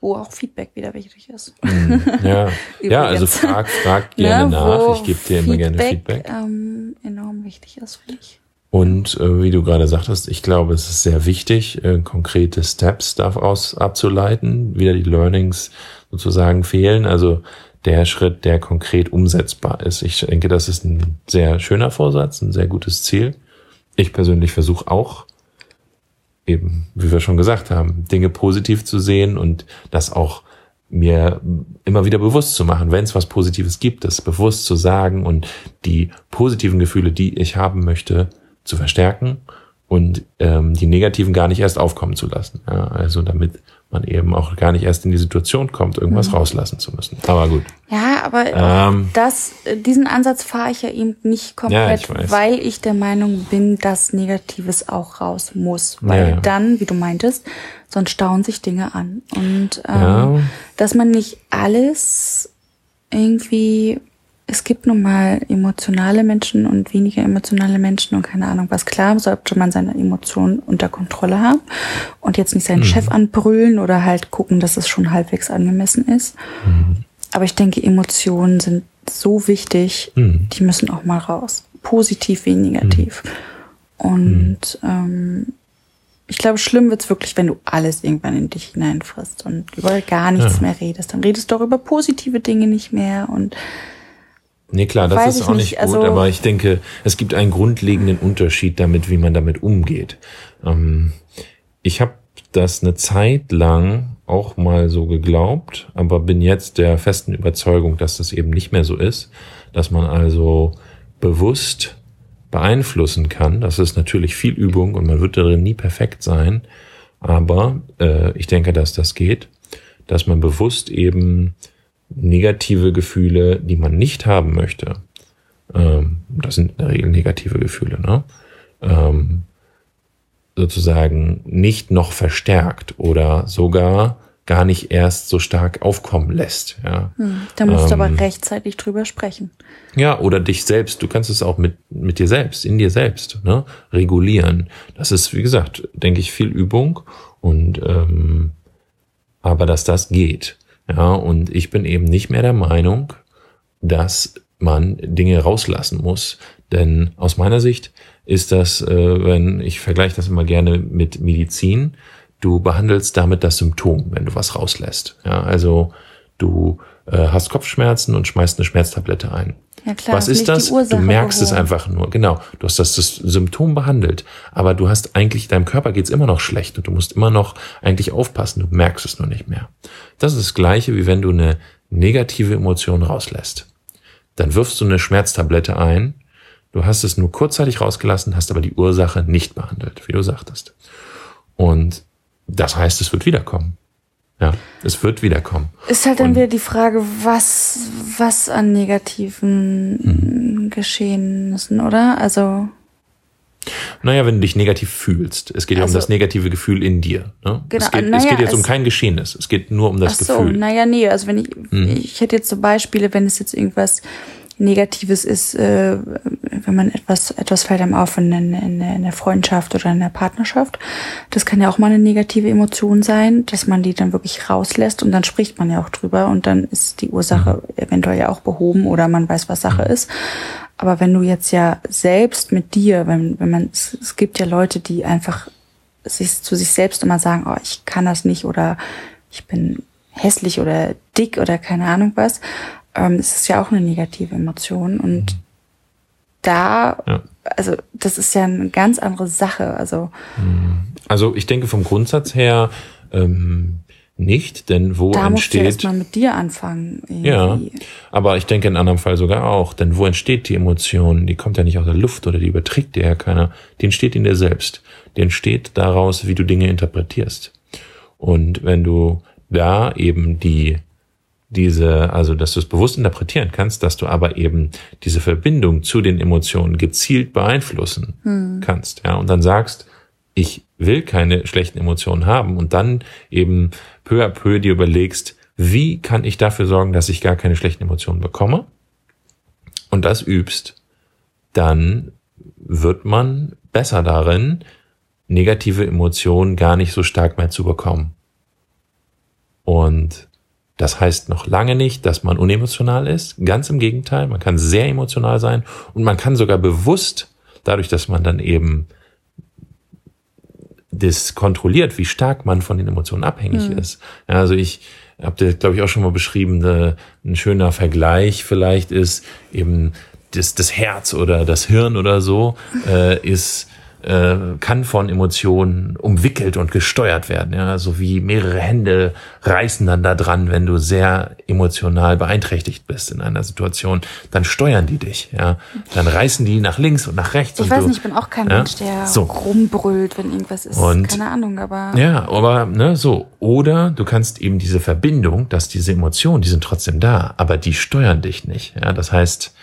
Wo auch Feedback wieder wichtig ist. Mhm. Ja, ja, also frag, frag gerne Ne, nach. Ich gebe dir immer gerne Feedback. Ähm, enorm wichtig ist, finde ich. Und äh, wie du gerade sagtest, ich glaube, es ist sehr wichtig, äh, konkrete Steps daraus abzuleiten. Wieder die Learnings sozusagen fehlen. Also der Schritt, der konkret umsetzbar ist. Ich denke, das ist ein sehr schöner Vorsatz, ein sehr gutes Ziel. Ich persönlich versuche auch, eben, wie wir schon gesagt haben, Dinge positiv zu sehen und das auch mir immer wieder bewusst zu machen, wenn es was Positives gibt, das bewusst zu sagen und die positiven Gefühle, die ich haben möchte, zu verstärken und ähm, die negativen gar nicht erst aufkommen zu lassen. Ja, also damit man eben auch gar nicht erst in die Situation kommt, irgendwas rauslassen zu müssen. Aber gut. Ja, aber Ähm. das, diesen Ansatz fahre ich ja eben nicht komplett, Ja, ich weil ich der Meinung bin, dass Negatives auch raus muss. Weil Ja, dann, wie du meintest, sonst stauen sich Dinge an. Und ähm, dass man nicht alles irgendwie, es gibt nun mal emotionale Menschen und weniger emotionale Menschen und keine Ahnung was. Klar sollte man seine Emotionen unter Kontrolle haben und jetzt nicht seinen Chef anbrüllen oder halt gucken, dass es schon halbwegs angemessen ist. Aber ich denke, Emotionen sind so wichtig, Mhm. die müssen auch mal raus. Positiv wie negativ. Und ähm, ich glaube, schlimm wird's wirklich, wenn du alles irgendwann in dich hineinfrisst und über gar nichts Ja. mehr redest. Dann redest du auch über positive Dinge nicht mehr und Nee, klar, das Weiß ist auch nicht, nicht gut, also- aber ich denke, es gibt einen grundlegenden Unterschied damit, wie man damit umgeht. Ähm, ich habe das eine Zeit lang auch mal so geglaubt, aber bin jetzt der festen Überzeugung, dass das eben nicht mehr so ist, dass man also bewusst beeinflussen kann. Das ist natürlich viel Übung und man wird darin nie perfekt sein, aber äh, ich denke, dass das geht, dass man bewusst eben negative Gefühle, die man nicht haben möchte, ähm, das sind in der Regel negative Gefühle, ne? ähm, sozusagen nicht noch verstärkt oder sogar gar nicht erst so stark aufkommen lässt. Ja, hm, da musst du Ähm. aber rechtzeitig drüber sprechen. ja oder dich selbst, du kannst es auch mit, mit dir selbst, in dir selbst ne? regulieren. Das ist, wie gesagt, denke ich, viel Übung und ähm, aber dass das geht. Ja, und ich bin eben nicht mehr der Meinung, dass man Dinge rauslassen muss. Denn aus meiner Sicht ist das, äh, wenn ich vergleiche das immer gerne mit Medizin, du behandelst damit das Symptom, wenn du was rauslässt. Ja, also du äh, hast Kopfschmerzen und schmeißt eine Schmerztablette ein. Ja, klar, was ist das? Du merkst es einfach nur. Genau. Du hast das, das Symptom behandelt, aber du hast eigentlich, deinem Körper geht's immer noch schlecht und du musst immer noch eigentlich aufpassen. Du merkst es nur nicht mehr. Das ist das Gleiche, wie wenn du eine negative Emotion rauslässt. Dann wirfst du eine Schmerztablette ein. Du hast es nur kurzzeitig rausgelassen, hast aber die Ursache nicht behandelt, wie du sagtest. Und das heißt, es wird wiederkommen. Ja, es wird wiederkommen. Ist halt dann Und- wieder die Frage, was, was an negativen Hm. Geschehnissen, oder? Also, Naja, wenn du dich negativ fühlst. Es geht ja um Also- das negative Gefühl in dir. Ne? Genau, es, geht, es naja, geht jetzt um es- kein Geschehnis. Es geht nur um das ach so, Gefühl. Naja, nee, also wenn ich, ich hätte jetzt so Beispiele, wenn es jetzt irgendwas Negatives ist, äh, wenn man etwas, etwas fällt einem auf in, in, in, der Freundschaft oder in der Partnerschaft. Das kann ja auch mal eine negative Emotion sein, dass man die dann wirklich rauslässt und dann spricht man ja auch drüber und dann ist die Ursache Mhm. eventuell ja auch behoben oder man weiß, was Sache ist. Aber wenn du jetzt ja selbst mit dir, wenn, wenn man, es, es gibt ja Leute, die einfach sich zu sich selbst immer sagen, oh, ich kann das nicht oder ich bin hässlich oder dick oder keine Ahnung was. Ähm, es ist ja auch eine negative Emotion und da, Ja. also das ist ja eine ganz andere Sache. Also Also ich denke vom Grundsatz her ähm, nicht, denn wo da musst du entsteht. erstmal mit dir anfangen. Ja, irgendwie. aber ich denke in anderem Fall sogar auch, denn wo entsteht die Emotion? Die kommt ja nicht aus der Luft oder die überträgt dir ja keiner. Die entsteht in dir selbst. Die entsteht daraus, wie du Dinge interpretierst. Und wenn du da eben die diese, also dass du es bewusst interpretieren kannst, dass du aber eben diese Verbindung zu den Emotionen gezielt beeinflussen kannst, ja, und dann sagst, ich will keine schlechten Emotionen haben und dann eben peu à peu dir überlegst, wie kann ich dafür sorgen, dass ich gar keine schlechten Emotionen bekomme? Und das übst, dann wird man besser darin, negative Emotionen gar nicht so stark mehr zu bekommen. Und das heißt noch lange nicht, dass man unemotional ist. Ganz im Gegenteil, man kann sehr emotional sein und man kann sogar bewusst, dadurch, dass man dann eben das kontrolliert, wie stark man von den Emotionen abhängig ist. Ja, also ich habe das, glaube ich, auch schon mal beschrieben, ne, ein schöner Vergleich vielleicht ist eben das, das Herz oder das Hirn oder so äh, ist äh, kann von Emotionen umwickelt und gesteuert werden. Ja, so wie mehrere Hände reißen dann da dran, wenn du sehr emotional beeinträchtigt bist in einer Situation, dann steuern die dich. Ja, dann reißen die nach links und nach rechts. Ich weiß du, nicht, ich bin auch kein ja, Mensch, der so. rumbrüllt, wenn irgendwas ist. Und- keine Ahnung, aber Ja, aber ne, so. Oder du kannst eben diese Verbindung, dass diese Emotionen, die sind trotzdem da, aber die steuern dich nicht. Ja, das heißt,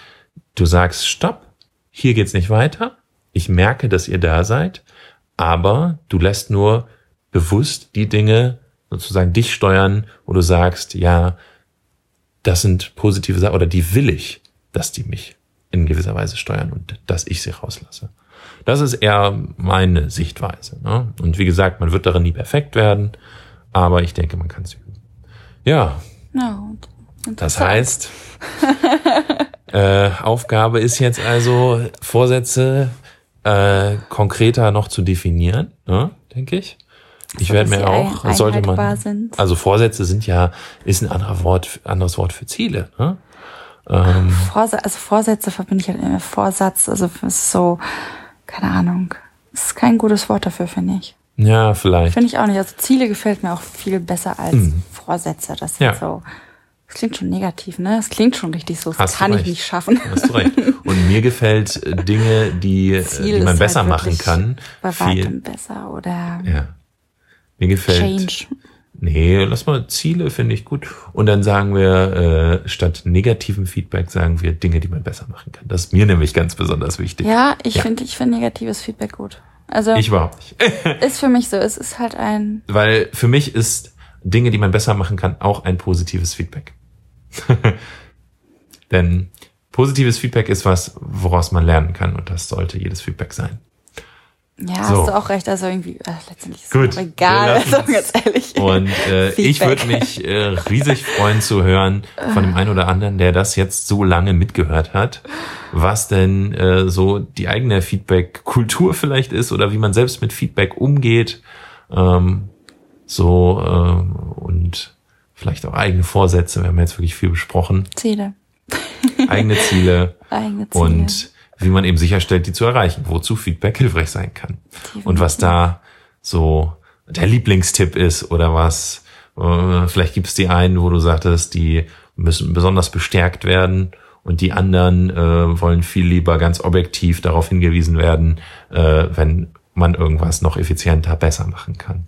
du sagst, stopp, hier geht's nicht weiter. Ich merke, dass ihr da seid, aber du lässt nur bewusst die Dinge sozusagen dich steuern, wo du sagst, ja, das sind positive Sachen oder die will ich, dass die mich in gewisser Weise steuern und dass ich sie rauslasse. Das ist eher meine Sichtweise. Ne? Und wie gesagt, man wird darin nie perfekt werden, aber ich denke, man kann es üben. Ja, und- das heißt, äh, Aufgabe ist jetzt also, Vorsätze äh, konkreter noch zu definieren, ne? denke ich. Ich So, werde mir auch, sollte man, sind. also Vorsätze sind ja, ist ein anderer Wort, anderes Wort für Ziele. Ne? Ähm, Vorsa also Vorsätze verbinde ich halt immer mit Vorsatz. Also ist so, keine Ahnung. Ist kein gutes Wort dafür, finde ich. ja, vielleicht. Finde ich auch nicht. Also Ziele gefällt mir auch viel besser als Vorsätze. Das ist Mhm. Ja. so. Klingt schon negativ, ne? Das klingt schon richtig so. Das Hast kann ich nicht schaffen. Hast du recht. Und mir gefällt äh, Dinge, die, äh, Ziel die man ist besser halt machen kann. Bei weitem besser oder Ja. Mir gefällt. Change. Nee, lass mal Ziele, finde ich gut. Und dann sagen wir, äh, statt negativen Feedback sagen wir Dinge, die man besser machen kann. Das ist mir nämlich ganz besonders wichtig. Ja, ich Ja. finde ich finde negatives Feedback gut. Also Ich überhaupt nicht. ist für mich so. Es ist halt ein Weil für mich ist Dinge, die man besser machen kann, auch ein positives Feedback. Denn positives Feedback ist was, woraus man lernen kann und das sollte jedes Feedback sein. Ja, So. hast du auch recht. Also irgendwie, äh, letztendlich ist Gut, es auch egal, also ganz ehrlich. Und äh, ich würde mich äh, riesig freuen zu hören von dem einen oder anderen, der das jetzt so lange mitgehört hat, was denn äh, so die eigene Feedback-Kultur vielleicht ist oder wie man selbst mit Feedback umgeht. Ähm, so ähm, und vielleicht auch eigene Vorsätze. Wir haben jetzt wirklich viel besprochen. Ziele. Eigene Ziele Eigene Ziele. und wie man eben sicherstellt, die zu erreichen, wozu Feedback hilfreich sein kann. Und was da so der Lieblingstipp ist oder was, äh, vielleicht gibt es die einen, wo du sagtest, die müssen besonders bestärkt werden und die anderen äh, wollen viel lieber ganz objektiv darauf hingewiesen werden, äh, wenn man irgendwas noch effizienter besser machen kann.